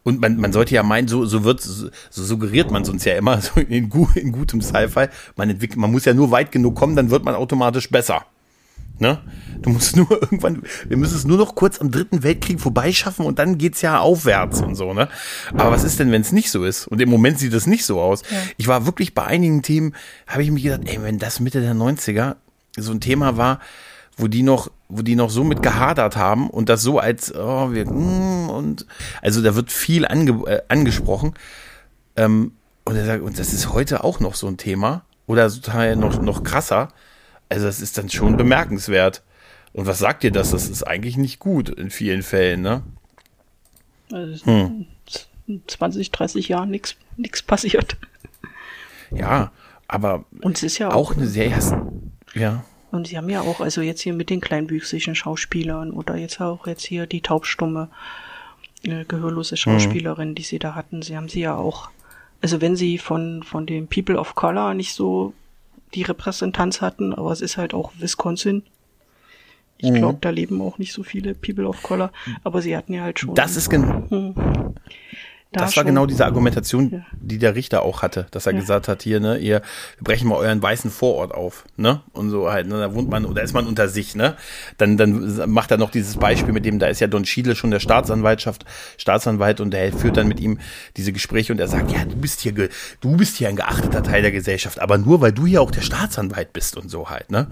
S1: Und man, man sollte ja meinen, so, so wird, so suggeriert man uns ja immer, so in, in gutem Sci-Fi, man entwickelt, man muss ja nur weit genug kommen, dann wird man automatisch besser. Ne? Du musst nur irgendwann, wir müssen es nur noch kurz am dritten Weltkrieg vorbeischaffen und dann geht's ja aufwärts und so, ne? Aber was ist denn, wenn es nicht so ist? Und im Moment sieht es nicht so aus. Ja. Ich war wirklich bei einigen Themen, habe ich mir gedacht, ey, wenn das Mitte der 90er so ein Thema war, wo die noch, wo die noch so mit gehadert haben und das so als, oh, wir, mm, und, also da wird viel ange, äh, angesprochen. Ähm, und er sagt, und das ist heute auch noch so ein Thema oder total noch, noch krasser. Also das ist dann schon bemerkenswert. Und was sagt ihr das? Das ist eigentlich nicht gut in vielen Fällen, ne?
S2: Also hm. 20, 30 Jahren nichts nichts passiert.
S1: Ja, aber
S2: und es ist ja
S1: auch, auch eine sehr ja.
S2: Und sie haben ja auch, also jetzt hier mit den kleinwüchsigen Schauspielern oder jetzt auch jetzt hier die taubstumme, äh, gehörlose Schauspielerin, mhm. die sie da hatten, sie haben sie ja auch, also wenn sie von, von den People of Color nicht so die Repräsentanz hatten, aber es ist halt auch Wisconsin. Ich mhm. glaube, da leben auch nicht so viele People of Color, aber sie hatten ja halt schon.
S1: Das ist genau. Hm, da das war genau diese Argumentation, ja. die der Richter auch hatte, dass er ja. gesagt hat, hier, ne, ihr brechen mal euren weißen Vorort auf, ne? Und so halt, ne, da wohnt man, oder ist man unter sich, ne? Dann, dann macht er noch dieses Beispiel mit dem, da ist ja Don Schiedle schon der Staatsanwaltschaft, Staatsanwalt und der führt dann mit ihm diese Gespräche und er sagt, ja, du bist hier, du bist hier ein geachteter Teil der Gesellschaft, aber nur weil du hier auch der Staatsanwalt bist und so halt, ne?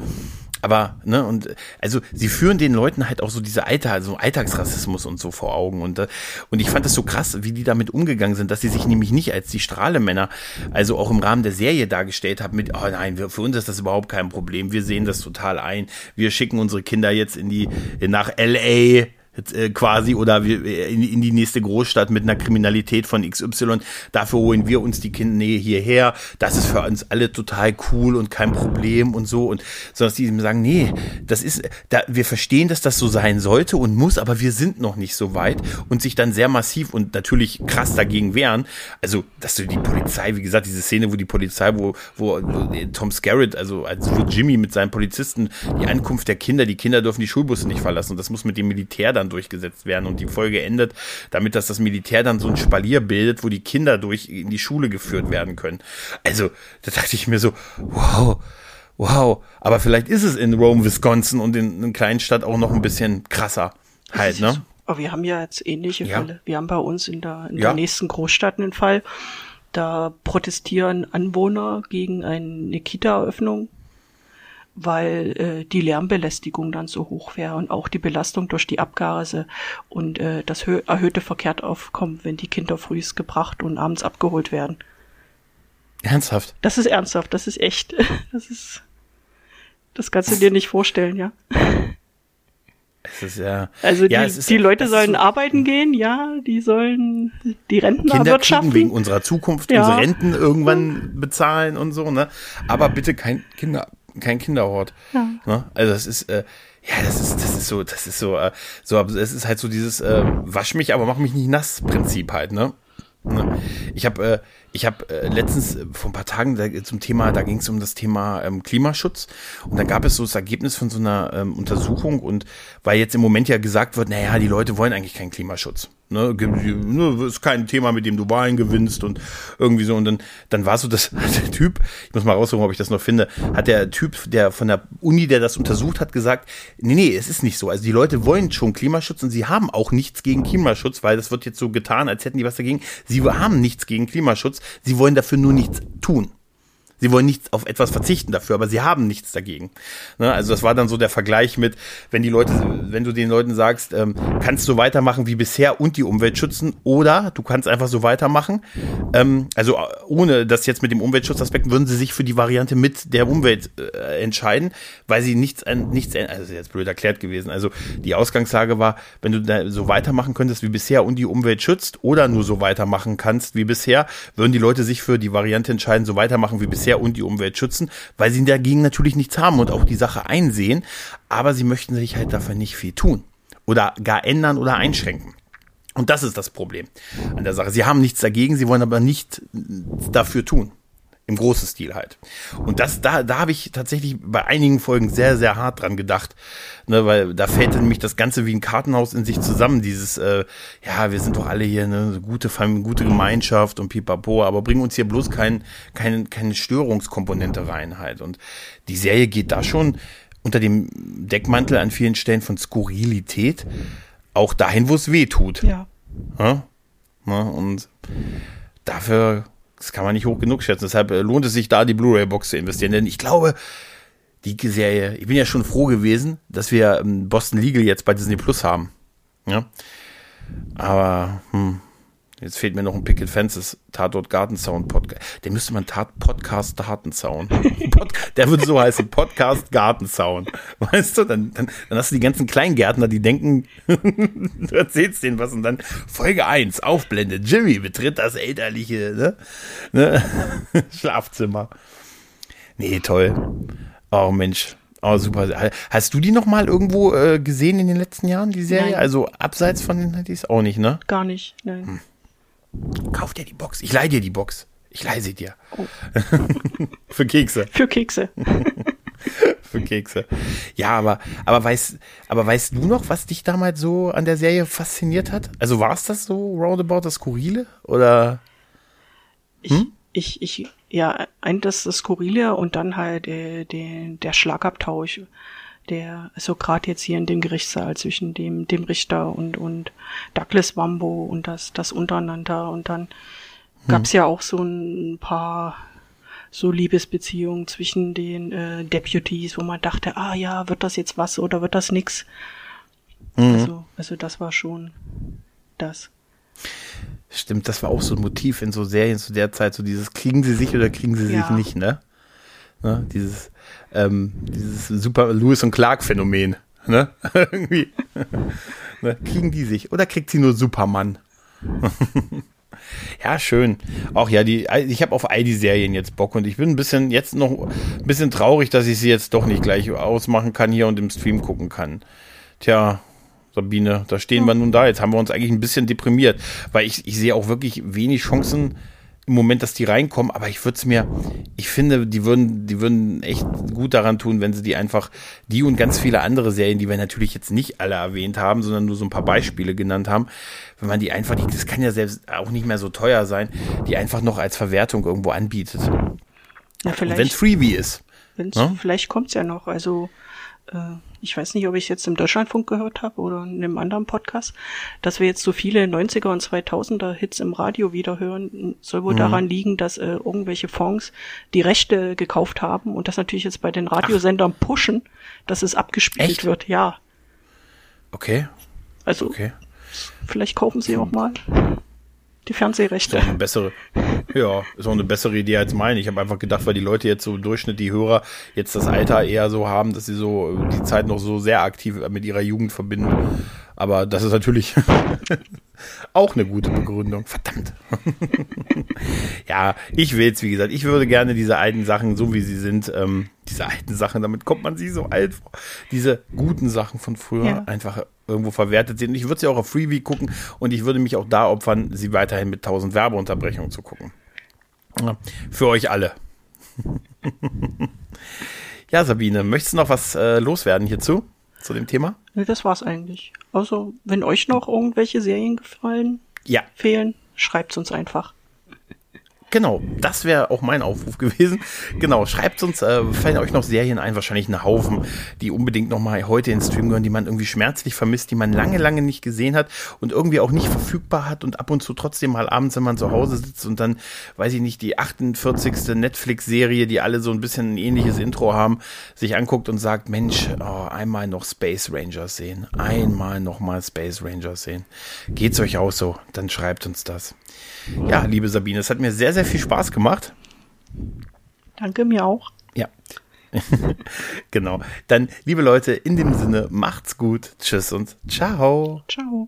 S1: Aber, ne, und also sie führen den Leuten halt auch so diese Alter, so Alltagsrassismus und so vor Augen. Und, äh, und ich fand das so krass, wie die damit umgegangen sind, dass sie sich nämlich nicht als die Strahlemänner, also auch im Rahmen der Serie dargestellt haben mit, oh nein, wir, für uns ist das überhaupt kein Problem, wir sehen das total ein, wir schicken unsere Kinder jetzt in die, nach LA, äh, quasi oder äh, in, in, die nächste Großstadt mit einer Kriminalität von XY. Dafür holen wir uns die Kinder hierher. Das ist für uns alle total cool und kein Problem und so. Und so dass die sagen, nee, das ist, da, wir verstehen, dass das so sein sollte und muss, aber wir sind noch nicht so weit und sich dann sehr massiv und natürlich krass dagegen wehren. Also, dass du die Polizei, wie gesagt, diese Szene, wo die Polizei, wo, wo, wo Tom Scarrett, also, wo Jimmy mit seinen Polizisten die Ankunft der Kinder, die Kinder dürfen die Schulbusse nicht verlassen und das muss mit dem Militär dann durchgesetzt werden. Und die Folge endet damit, dass das Militär dann so ein Spalier bildet, wo die Kinder durch in die Schule geführt werden können. Also, da dachte ich mir so, wow, wow. Aber vielleicht ist es in Rome, Wisconsin und in einer kleinen Stadt auch noch ein bisschen krasser. Halt, ne?
S2: Aber wir haben ja jetzt ähnliche ja. Fälle. Wir haben bei uns in der, in ja. der nächsten Großstadt einen Fall. Da protestieren Anwohner gegen eine Kita-Eröffnung weil äh, die Lärmbelästigung dann so hoch wäre und auch die Belastung durch die Abgase und äh, das erhöhte Verkehrsaufkommen, wenn die Kinder frühs gebracht und abends abgeholt werden.
S1: Ernsthaft?
S2: Das ist ernsthaft, das ist echt. Das ist. Das kannst du dir nicht vorstellen, ja.
S1: Es ist ja.
S2: Also
S1: ja,
S2: die,
S1: ist,
S2: die Leute sollen so, arbeiten gehen, ja, die sollen die Renten
S1: Kinder
S2: erwirtschaften.
S1: wegen unserer Zukunft ja. unsere Renten irgendwann bezahlen und so, ne? Aber bitte kein Kinder kein Kinderhort. Ja. Ne? Also das ist, äh, ja, das ist, das ist so, das ist so, äh, so, es ist halt so dieses äh, wasch mich, aber mach mich nicht nass Prinzip halt, ne? ne? Ich habe äh, ich habe äh, letztens äh, vor ein paar Tagen da, zum Thema, da ging es um das Thema ähm, Klimaschutz und da gab es so das Ergebnis von so einer ähm, Untersuchung und weil jetzt im Moment ja gesagt wird, naja, die Leute wollen eigentlich keinen Klimaschutz. Ne, ne, ist kein Thema, mit dem du Wahlen gewinnst und irgendwie so. Und dann, dann war so, dass der Typ, ich muss mal raussuchen, ob ich das noch finde, hat der Typ, der von der Uni, der das untersucht hat, gesagt, nee, nee, es ist nicht so. Also die Leute wollen schon Klimaschutz und sie haben auch nichts gegen Klimaschutz, weil das wird jetzt so getan, als hätten die was dagegen. Sie haben nichts gegen Klimaschutz, sie wollen dafür nur nichts tun. Sie wollen nicht auf etwas verzichten dafür, aber sie haben nichts dagegen. Ne? Also das war dann so der Vergleich mit, wenn die Leute, wenn du den Leuten sagst, ähm, kannst du weitermachen wie bisher und die Umwelt schützen oder du kannst einfach so weitermachen. Ähm, also äh, ohne das jetzt mit dem Umweltschutzaspekt würden sie sich für die Variante mit der Umwelt äh, entscheiden, weil sie nichts, nichts, also das ist jetzt blöd erklärt gewesen. Also die Ausgangslage war, wenn du so weitermachen könntest wie bisher und die Umwelt schützt oder nur so weitermachen kannst wie bisher, würden die Leute sich für die Variante entscheiden, so weitermachen wie bisher Verkehr und die Umwelt schützen, weil sie dagegen natürlich nichts haben und auch die Sache einsehen, aber sie möchten sich halt dafür nicht viel tun oder gar ändern oder einschränken. Und das ist das Problem an der Sache. Sie haben nichts dagegen, sie wollen aber nicht dafür tun. Im großen Stil halt. Und das, da, da habe ich tatsächlich bei einigen Folgen sehr, sehr hart dran gedacht. Ne, weil da fällt nämlich das Ganze wie ein Kartenhaus in sich zusammen. Dieses, äh, ja, wir sind doch alle hier eine gute Familie, gute Gemeinschaft und pipapo, aber bringen uns hier bloß kein, kein, keine Störungskomponente rein halt. Und die Serie geht da schon unter dem Deckmantel an vielen Stellen von Skurrilität auch dahin, wo es weh tut.
S2: Ja.
S1: ja? ja und dafür das kann man nicht hoch genug schätzen. Deshalb äh, lohnt es sich da, die Blu-ray-Box zu investieren. Denn ich glaube, die Serie, ich bin ja schon froh gewesen, dass wir ähm, Boston Legal jetzt bei Disney Plus haben. Ja. Aber, hm, Jetzt fehlt mir noch ein Picket Fences Tatort Gartenzaun Podcast. Der müsste man Tat Podcast Gartenzaun. Pod der würde so heißen Podcast Gartenzaun. Weißt du, dann, dann, dann hast du die ganzen Kleingärtner, die denken, du erzählst denen was und dann Folge 1, Aufblende. Jimmy betritt das elterliche ne? Ne? Schlafzimmer. Nee, toll. Oh Mensch. Oh, super. Hast du die noch mal irgendwo äh, gesehen in den letzten Jahren, die Serie? Nein. Also abseits von den Handys auch nicht, ne?
S2: Gar nicht, nein. Hm.
S1: Kauf dir die Box. Ich leih dir die Box. Ich leih sie dir. Oh. Für Kekse.
S2: Für Kekse.
S1: Für Kekse. Ja, aber, aber weißt, aber weißt du noch, was dich damals so an der Serie fasziniert hat? Also war es das so roundabout das Skurrile? Oder?
S2: Hm? Ich, ich, ich, ja, ein das, das Skurrile und dann halt äh, der, der Schlagabtausch der, also gerade jetzt hier in dem Gerichtssaal zwischen dem, dem Richter und, und Douglas Wambo und das, das untereinander und dann hm. gab's ja auch so ein paar so Liebesbeziehungen zwischen den äh, Deputies, wo man dachte, ah ja, wird das jetzt was oder wird das nix? Mhm. Also, also das war schon das.
S1: Stimmt, das war auch so ein Motiv in so Serien zu der Zeit, so dieses kriegen sie sich oder kriegen sie ja. sich nicht, ne? ne? Dieses, ähm, dieses super Lewis und Clark Phänomen, ne? Irgendwie. ne? Kriegen die sich oder kriegt sie nur Superman? Ja, schön. Auch ja, die, ich habe auf all die Serien jetzt Bock und ich bin ein bisschen jetzt noch ein bisschen traurig, dass ich sie jetzt doch nicht gleich ausmachen kann hier und im Stream gucken kann. Tja, Sabine, da stehen wir nun da. Jetzt haben wir uns eigentlich ein bisschen deprimiert, weil ich, ich sehe auch wirklich wenig Chancen im Moment, dass die reinkommen, aber ich würde es mir, ich finde, die würden, die würden echt gut daran tun, wenn sie die einfach, die und ganz viele andere Serien, die wir natürlich jetzt nicht alle erwähnt haben, sondern nur so ein paar Beispiele genannt haben, wenn man die einfach, die, das kann ja selbst auch nicht mehr so teuer sein, die einfach noch als Verwertung irgendwo anbietet.
S2: Ja, vielleicht.
S1: Wenn es Freebie ist.
S2: Ja? Vielleicht kommt's ja noch, also ich weiß nicht, ob ich jetzt im Deutschlandfunk gehört habe oder in einem anderen Podcast, dass wir jetzt so viele 90er und 2000er Hits im Radio wieder hören, soll wohl mhm. daran liegen, dass äh, irgendwelche Fonds die Rechte gekauft haben und das natürlich jetzt bei den Radiosendern Ach. pushen, dass es abgespielt Echt? wird. Ja.
S1: Okay.
S2: Also okay. vielleicht kaufen sie auch mal die Fernsehrechte.
S1: Ist auch eine bessere, ja, ist auch eine bessere Idee als meine. Ich habe einfach gedacht, weil die Leute jetzt so im Durchschnitt, die Hörer, jetzt das Alter eher so haben, dass sie so die Zeit noch so sehr aktiv mit ihrer Jugend verbinden. Aber das ist natürlich auch eine gute Begründung. Verdammt. ja, ich will es, wie gesagt, ich würde gerne diese alten Sachen, so wie sie sind, ähm, diese alten Sachen, damit kommt man sie so alt vor, diese guten Sachen von früher ja. einfach irgendwo verwertet sehen. ich würde sie auch auf Freebie gucken und ich würde mich auch da opfern, sie weiterhin mit 1000 Werbeunterbrechungen zu gucken. Ja, für euch alle. ja, Sabine, möchtest du noch was äh, loswerden hierzu? Zu dem Thema?
S2: Nee, das war's eigentlich. Also, wenn euch noch irgendwelche Serien gefallen,
S1: ja.
S2: fehlen, schreibt's uns einfach.
S1: Genau, das wäre auch mein Aufruf gewesen. Genau, schreibt uns, äh, fallen euch noch Serien ein, wahrscheinlich einen Haufen, die unbedingt nochmal heute in Stream gehören, die man irgendwie schmerzlich vermisst, die man lange, lange nicht gesehen hat und irgendwie auch nicht verfügbar hat und ab und zu trotzdem mal abends, wenn man zu Hause sitzt und dann, weiß ich nicht, die 48. Netflix-Serie, die alle so ein bisschen ein ähnliches Intro haben, sich anguckt und sagt, Mensch, oh, einmal noch Space Rangers sehen, einmal nochmal Space Rangers sehen. Geht's euch auch so? Dann schreibt uns das. Ja, liebe Sabine, es hat mir sehr, sehr viel Spaß gemacht.
S2: Danke, mir auch.
S1: Ja. genau. Dann, liebe Leute, in dem Sinne, macht's gut. Tschüss und ciao.
S2: Ciao.